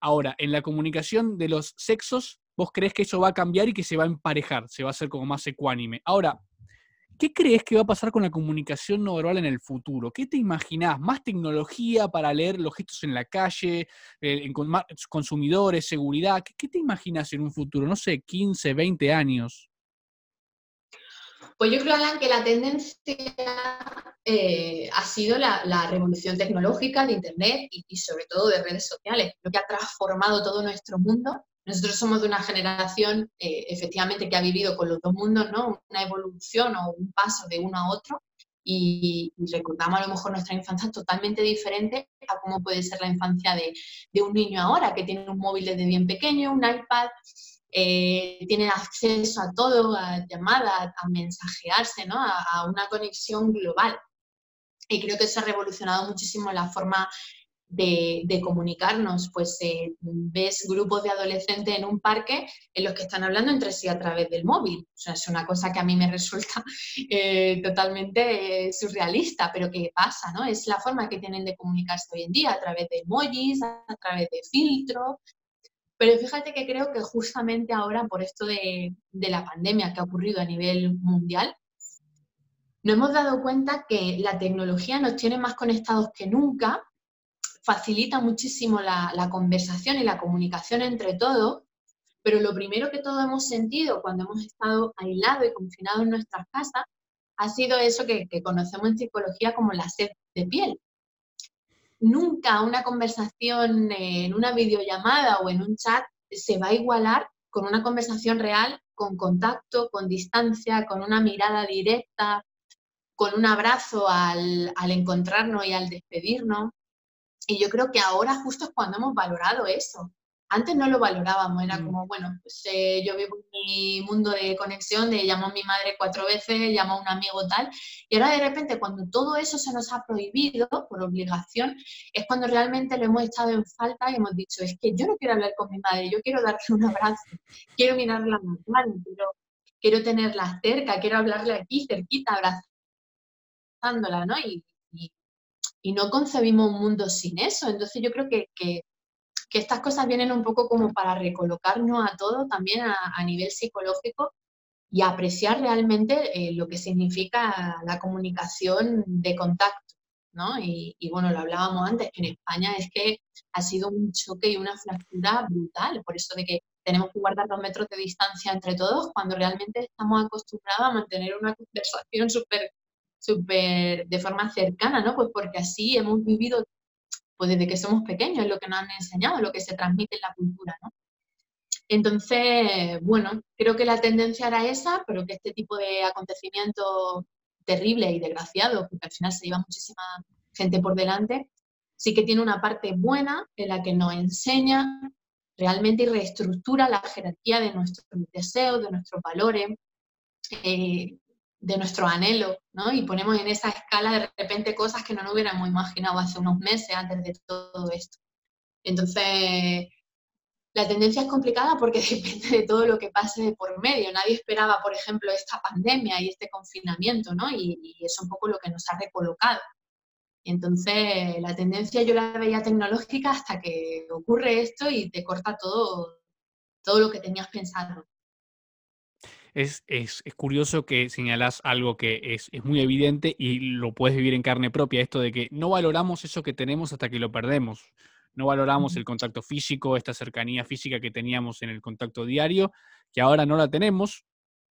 Speaker 1: Ahora, en la comunicación de los sexos, vos crees que eso va a cambiar y que se va a emparejar, se va a hacer como más ecuánime. Ahora, ¿qué crees que va a pasar con la comunicación no verbal en el futuro? ¿Qué te imaginás? ¿Más tecnología para leer los gestos en la calle, eh, consumidores, seguridad? ¿Qué, te imaginas en un futuro? No sé, 15, 20 años.
Speaker 2: Pues yo creo, Alan, que la tendencia eh, ha sido la, revolución tecnológica de Internet y, sobre todo de redes sociales, lo que ha transformado todo nuestro mundo. Nosotros somos de una generación, eh, efectivamente, que ha vivido con los dos mundos, ¿no? Una evolución o un paso de uno a otro y, recordamos a lo mejor nuestra infancia totalmente diferente a cómo puede ser la infancia de, de un niño ahora, que tiene un móvil desde bien pequeño, un iPad, eh, tienen acceso a todo, a llamadas, a mensajearse, ¿no? a, una conexión global. Y creo que eso ha revolucionado muchísimo la forma de, comunicarnos. Pues eh, ves grupos de adolescentes en un parque en los que están hablando entre sí a través del móvil. O sea, es una cosa que a mí me resulta eh, totalmente surrealista, pero que pasa, ¿no? Es la forma que tienen de comunicarse hoy en día, a través de emojis, a través de filtros, pero fíjate que creo que justamente ahora, por esto de, la pandemia que ha ocurrido a nivel mundial, nos hemos dado cuenta que la tecnología nos tiene más conectados que nunca, facilita muchísimo la, conversación y la comunicación entre todos, pero lo primero que todos hemos sentido cuando hemos estado aislados y confinados en nuestras casas ha sido eso que conocemos en psicología como la sed de piel nunca una conversación en una videollamada o en un chat se va a igualar con una conversación real, con contacto, con distancia, con una mirada directa, con un abrazo al, al encontrarnos y al despedirnos. Y yo creo que ahora justo es cuando hemos valorado eso, antes no lo valorábamos, era mm. como, bueno, pues eh, yo vivo en mi mundo de conexión, de llamo a mi madre cuatro veces, llamo a un amigo tal, y ahora de repente cuando todo eso se nos ha prohibido por obligación, es cuando realmente lo hemos echado en falta y hemos dicho, es que yo no quiero hablar con mi madre, yo quiero darle un abrazo, quiero mirarla más quiero, quiero tenerla cerca, quiero hablarle aquí cerquita, abrazándola, ¿no? Y, y, no concebimos un mundo sin eso, entonces yo creo que, que que estas cosas vienen un poco como para recolocarnos a todos también a, nivel psicológico y apreciar realmente eh, lo que significa la comunicación de contacto, ¿no? Y, bueno, lo hablábamos antes, que en España es que ha sido un choque y una fractura brutal, por eso de que tenemos que guardar dos metros de distancia entre todos cuando realmente estamos acostumbrados a mantener una conversación súper súper de forma cercana, ¿no? Pues porque así hemos vivido pues desde que somos pequeños, es lo que nos han enseñado, lo que se transmite en la cultura, ¿no? Entonces, bueno, creo que la tendencia era esa, pero que este tipo de acontecimientos terribles y desgraciados, porque al final se lleva muchísima gente por delante, sí que tiene una parte buena en la que nos enseña realmente y reestructura la jerarquía de nuestros deseos, de nuestros valores, eh, de nuestro anhelo, ¿no? Y ponemos en esa escala de repente cosas que no nos hubiéramos imaginado hace unos meses antes de todo esto. Entonces, la tendencia es complicada porque depende de todo lo que pase por medio. Nadie esperaba, por ejemplo, esta pandemia y este confinamiento, ¿no? Y, y es un poco lo que nos ha recolocado. Entonces, la tendencia yo la veía tecnológica hasta que ocurre esto y te corta todo, todo lo que tenías pensado
Speaker 1: es, es, curioso que señalas algo que es, muy evidente y lo puedes vivir en carne propia, esto de que no valoramos eso que tenemos hasta que lo perdemos. No valoramos el contacto físico, esta cercanía física que teníamos en el contacto diario, que ahora no la tenemos,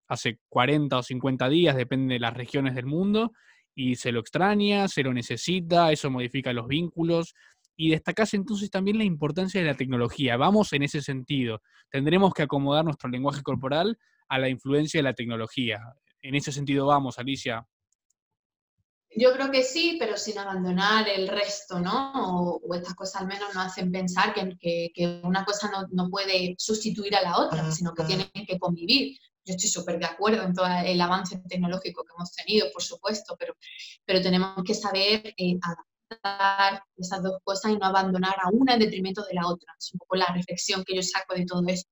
Speaker 1: hace 40 o 50 días, depende de las regiones del mundo, y se lo extraña, se lo necesita, eso modifica los vínculos. Y destacás entonces también la importancia de la tecnología. Vamos en ese sentido. Tendremos que acomodar nuestro lenguaje corporal a la influencia de la tecnología. En ese sentido vamos, Alicia.
Speaker 2: Yo creo que sí, pero sin abandonar el resto, ¿no? O, estas cosas al menos nos hacen pensar que, que, una cosa no, no, puede sustituir a la otra, sino que tienen que convivir. Yo estoy súper de acuerdo en todo el avance tecnológico que hemos tenido, por supuesto, pero, pero tenemos que saber eh, adaptar esas dos cosas y no abandonar a una en detrimento de la otra. Es un poco la reflexión que yo saco de todo esto.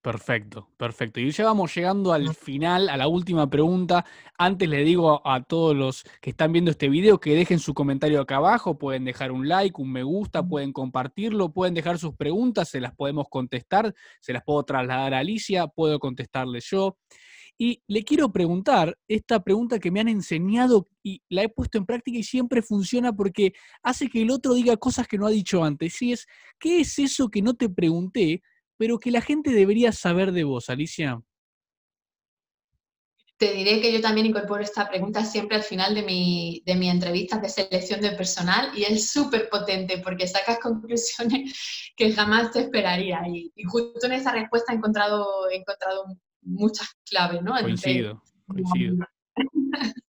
Speaker 1: Perfecto, perfecto. Y ya vamos llegando al final, a la última pregunta. Antes le digo a, todos los que están viendo este video que dejen su comentario acá abajo, pueden dejar un like, un me gusta, pueden compartirlo, pueden dejar sus preguntas, se las podemos contestar, se las puedo trasladar a Alicia, puedo contestarle yo. Y le quiero preguntar esta pregunta que me han enseñado y la he puesto en práctica y siempre funciona porque hace que el otro diga cosas que no ha dicho antes. Y es, ¿qué es eso que no te pregunté? Pero que la gente debería saber de vos, Alicia?
Speaker 2: Te diré que yo también incorporo esta pregunta siempre al final de mi, de mi entrevista de selección de personal y es súper potente porque sacas conclusiones que jamás te esperaría. Y, justo en esa respuesta he encontrado, he encontrado muchas claves, ¿no?
Speaker 1: Coincido, coincido.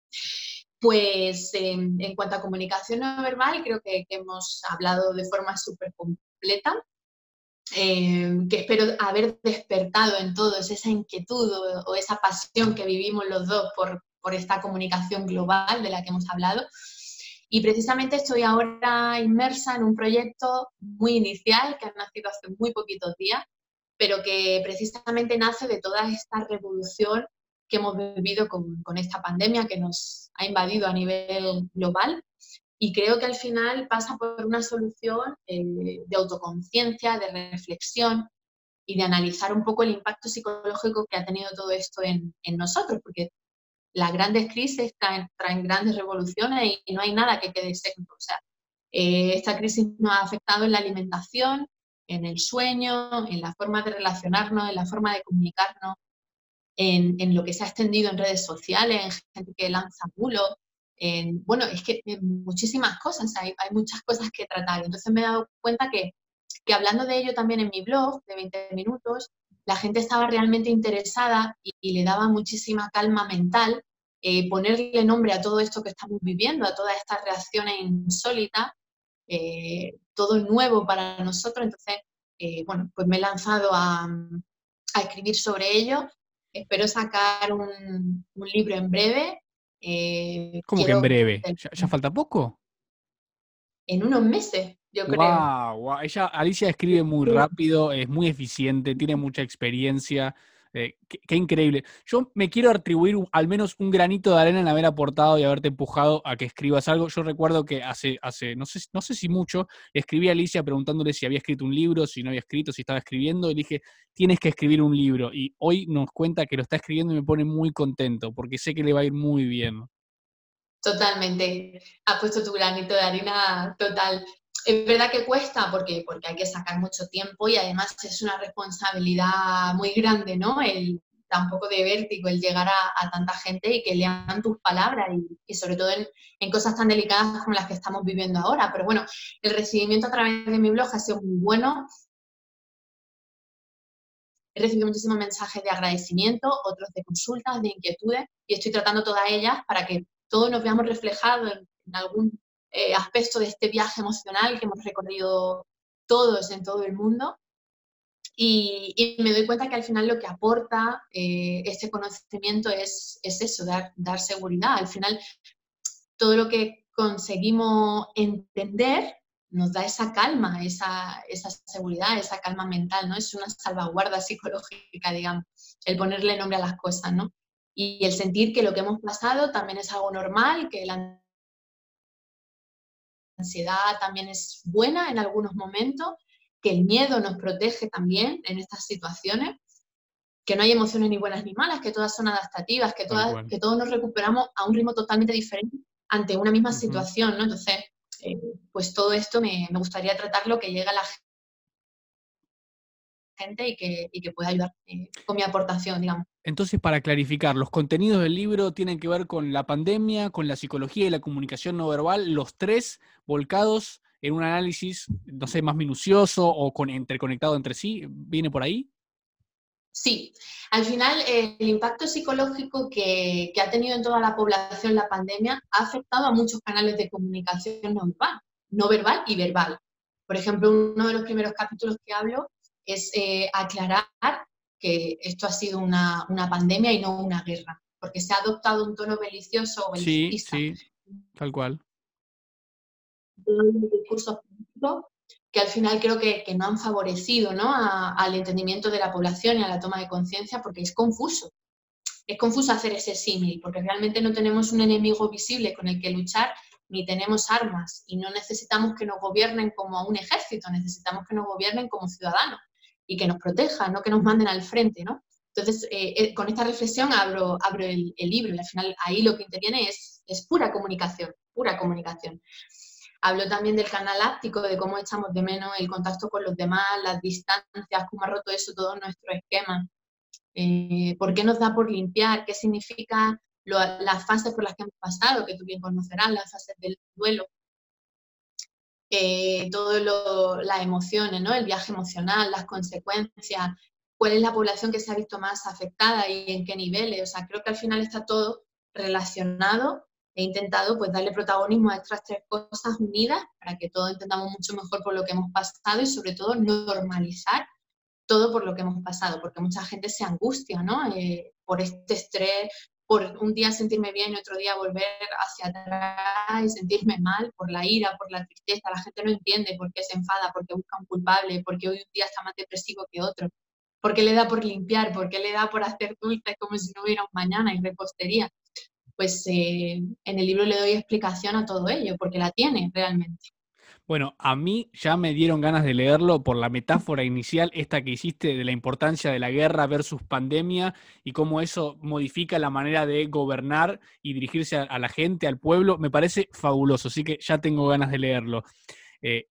Speaker 2: Pues en, cuanto a comunicación no verbal, creo que, que hemos hablado de forma súper completa. Em, que espero haber despertado en todos esa inquietud o, esa pasión que vivimos los dos por, por, esta comunicación global de la que hemos hablado. Y precisamente estoy ahora inmersa en un proyecto muy inicial que ha nacido hace muy poquitos días, pero que precisamente nace de toda esta revolución que hemos vivido con, con esta pandemia que nos ha invadido a nivel global y creo que al final pasa por una solución eh, de autoconciencia, de reflexión y de analizar un poco el impacto psicológico que ha tenido todo esto en, en nosotros, porque las grandes crisis traen, traen, grandes revoluciones y no hay nada que quede seco. O sea, eh, esta crisis nos ha afectado en la alimentación, en el sueño, en la forma de relacionarnos, en la forma de comunicarnos, en, en lo que se ha extendido en redes sociales, en gente que lanza bulos, bueno, es que muchísimas cosas, hay, muchas cosas que tratar. Entonces me he dado cuenta que, que, hablando de ello también en mi blog de 20 minutos, la gente estaba realmente interesada y, le daba muchísima calma mental eh, ponerle nombre a todo esto que estamos viviendo, a todas estas reacciones insólitas, eh, todo nuevo para nosotros. Entonces, eh, bueno, pues me he lanzado a, a, escribir sobre ello. Espero sacar un libro en breve
Speaker 1: eh, ¿Cómo que en breve? ¿Ya, falta poco?
Speaker 2: En unos meses, yo creo.
Speaker 1: Wow, Ella, Alicia escribe muy rápido, es muy eficiente, tiene mucha experiencia. Eh, qué, increíble. Yo me quiero atribuir al menos un granito de arena en haber aportado y haberte empujado a que escribas algo. Yo recuerdo que hace, hace no, sé, no sé si mucho, escribí a Alicia preguntándole si había escrito un libro, si no había escrito, si estaba escribiendo, y le dije, tienes que escribir un libro. Y hoy nos cuenta que lo está escribiendo y me pone muy contento, porque sé que le va a ir muy bien.
Speaker 2: Totalmente. Has puesto tu granito de arena total. Es verdad que cuesta porque, porque hay que sacar mucho tiempo y además es una responsabilidad muy grande, ¿no? El da un poco de vértigo el llegar a, tanta gente y que lean tus palabras y, sobre todo en, en, cosas tan delicadas como las que estamos viviendo ahora. Pero bueno, el recibimiento a través de mi blog ha sido muy bueno. He recibido muchísimos mensajes de agradecimiento, otros de consultas, de inquietudes y estoy tratando todas ellas para que todos nos veamos reflejados en algún eh, aspecto de este viaje emocional que hemos recorrido todos en todo el mundo. Y, me doy cuenta que al final lo que aporta eh, este conocimiento es, es eso, dar, dar seguridad. Al final, todo lo que conseguimos entender nos da esa calma, esa, esa, seguridad, esa calma mental, ¿no? Es una salvaguarda psicológica, digamos, el ponerle nombre a las cosas, ¿no? Y el sentir que lo que hemos pasado también es algo normal, que ansiedad también es buena en algunos momentos, que el miedo nos protege también en estas situaciones, que no hay emociones ni buenas ni malas, que todas son adaptativas, que, todas, que todos nos recuperamos a un ritmo totalmente diferente ante una misma situación, ¿no? Entonces, eh, pues todo esto me, me, gustaría tratarlo que llega a la gente y que, y que pueda ayudar eh, con mi aportación, digamos.
Speaker 1: Entonces, para clarificar, los contenidos del libro tienen que ver con la pandemia, con la psicología y la comunicación no verbal, los tres volcados en un análisis, no sé, más minucioso o con, interconectado entre sí. ¿Viene por ahí?
Speaker 2: Sí, al final el impacto psicológico que, ha tenido en toda la población la pandemia ha afectado a muchos canales de comunicación no verbal, no verbal y verbal. Por ejemplo, uno de los primeros capítulos que hablo es eh, aclarar que esto ha sido una, pandemia y no una guerra, porque se ha adoptado un tono belicioso o belicista.
Speaker 1: Sí, sí, tal cual.
Speaker 2: Discursos que al final creo que, no han favorecido ¿no? al entendimiento de la población y a la toma de conciencia porque es confuso. Es confuso hacer ese símil porque realmente no tenemos un enemigo visible con el que luchar ni tenemos armas y no necesitamos que nos gobiernen como un ejército, necesitamos que nos gobiernen como ciudadanos y que nos protejan, no que nos manden al frente, ¿no? Entonces, eh, eh, con esta reflexión abro, abro el, libro y al final ahí lo que interviene es, es pura comunicación, pura comunicación. Hablo también del canal áptico, de cómo echamos de menos el contacto con los demás, las distancias, cómo ha roto eso todo nuestro esquema. Eh, ¿Por qué nos da por limpiar? ¿Qué significa las fases por las que hemos pasado? Que tú bien conocerás, las fases del duelo. Eh, todas las emociones, ¿no? el viaje emocional, las consecuencias, cuál es la población que se ha visto más afectada y en qué niveles. O sea, creo que al final está todo relacionado he intentado pues darle protagonismo a estas tres cosas unidas para que todos entendamos mucho mejor por lo que hemos pasado y sobre todo normalizar todo por lo que hemos pasado, porque mucha gente se angustia, ¿no? Eh, por este estrés, por un día sentirme bien y otro día volver hacia atrás y sentirme mal, por la ira, por la tristeza. La gente no entiende por qué se enfada, por qué busca un culpable, por qué hoy un día está más depresivo que otro, por qué le da por limpiar, por qué le da por hacer dulces como si no hubiera un mañana y repostería pues eh, en el libro le doy explicación a todo ello, porque la tiene realmente.
Speaker 1: Bueno, a mí ya me dieron ganas de leerlo por la metáfora inicial, esta que hiciste de la importancia de la guerra versus pandemia y cómo eso modifica la manera de gobernar y dirigirse a, la gente, al pueblo. Me parece fabuloso, así que ya tengo ganas de leerlo. Eh,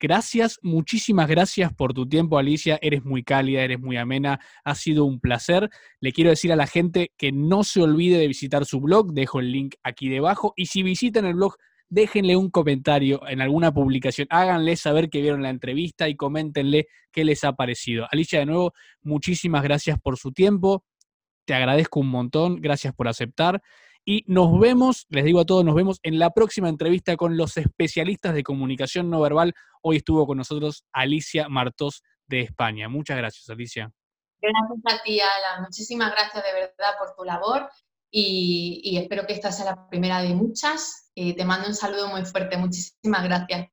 Speaker 1: Gracias, muchísimas gracias por tu tiempo, Alicia. Eres muy cálida, eres muy amena. Ha sido un placer. Le quiero decir a la gente que no se olvide de visitar su blog. Dejo el link aquí debajo. Y si visitan el blog, déjenle un comentario en alguna publicación. Háganle saber que vieron la entrevista y coméntenle qué les ha parecido. Alicia, de nuevo, muchísimas gracias por su tiempo. Te agradezco un montón. Gracias por aceptar. Y nos vemos, les digo a todos, nos vemos en la próxima entrevista con los especialistas de comunicación no verbal. Hoy estuvo con nosotros Alicia Martos de España. Muchas gracias, Alicia.
Speaker 2: Gracias a ti, Alan. Muchísimas gracias de verdad por tu labor y, espero que esta sea la primera de muchas. Eh, te mando un saludo muy fuerte. Muchísimas gracias.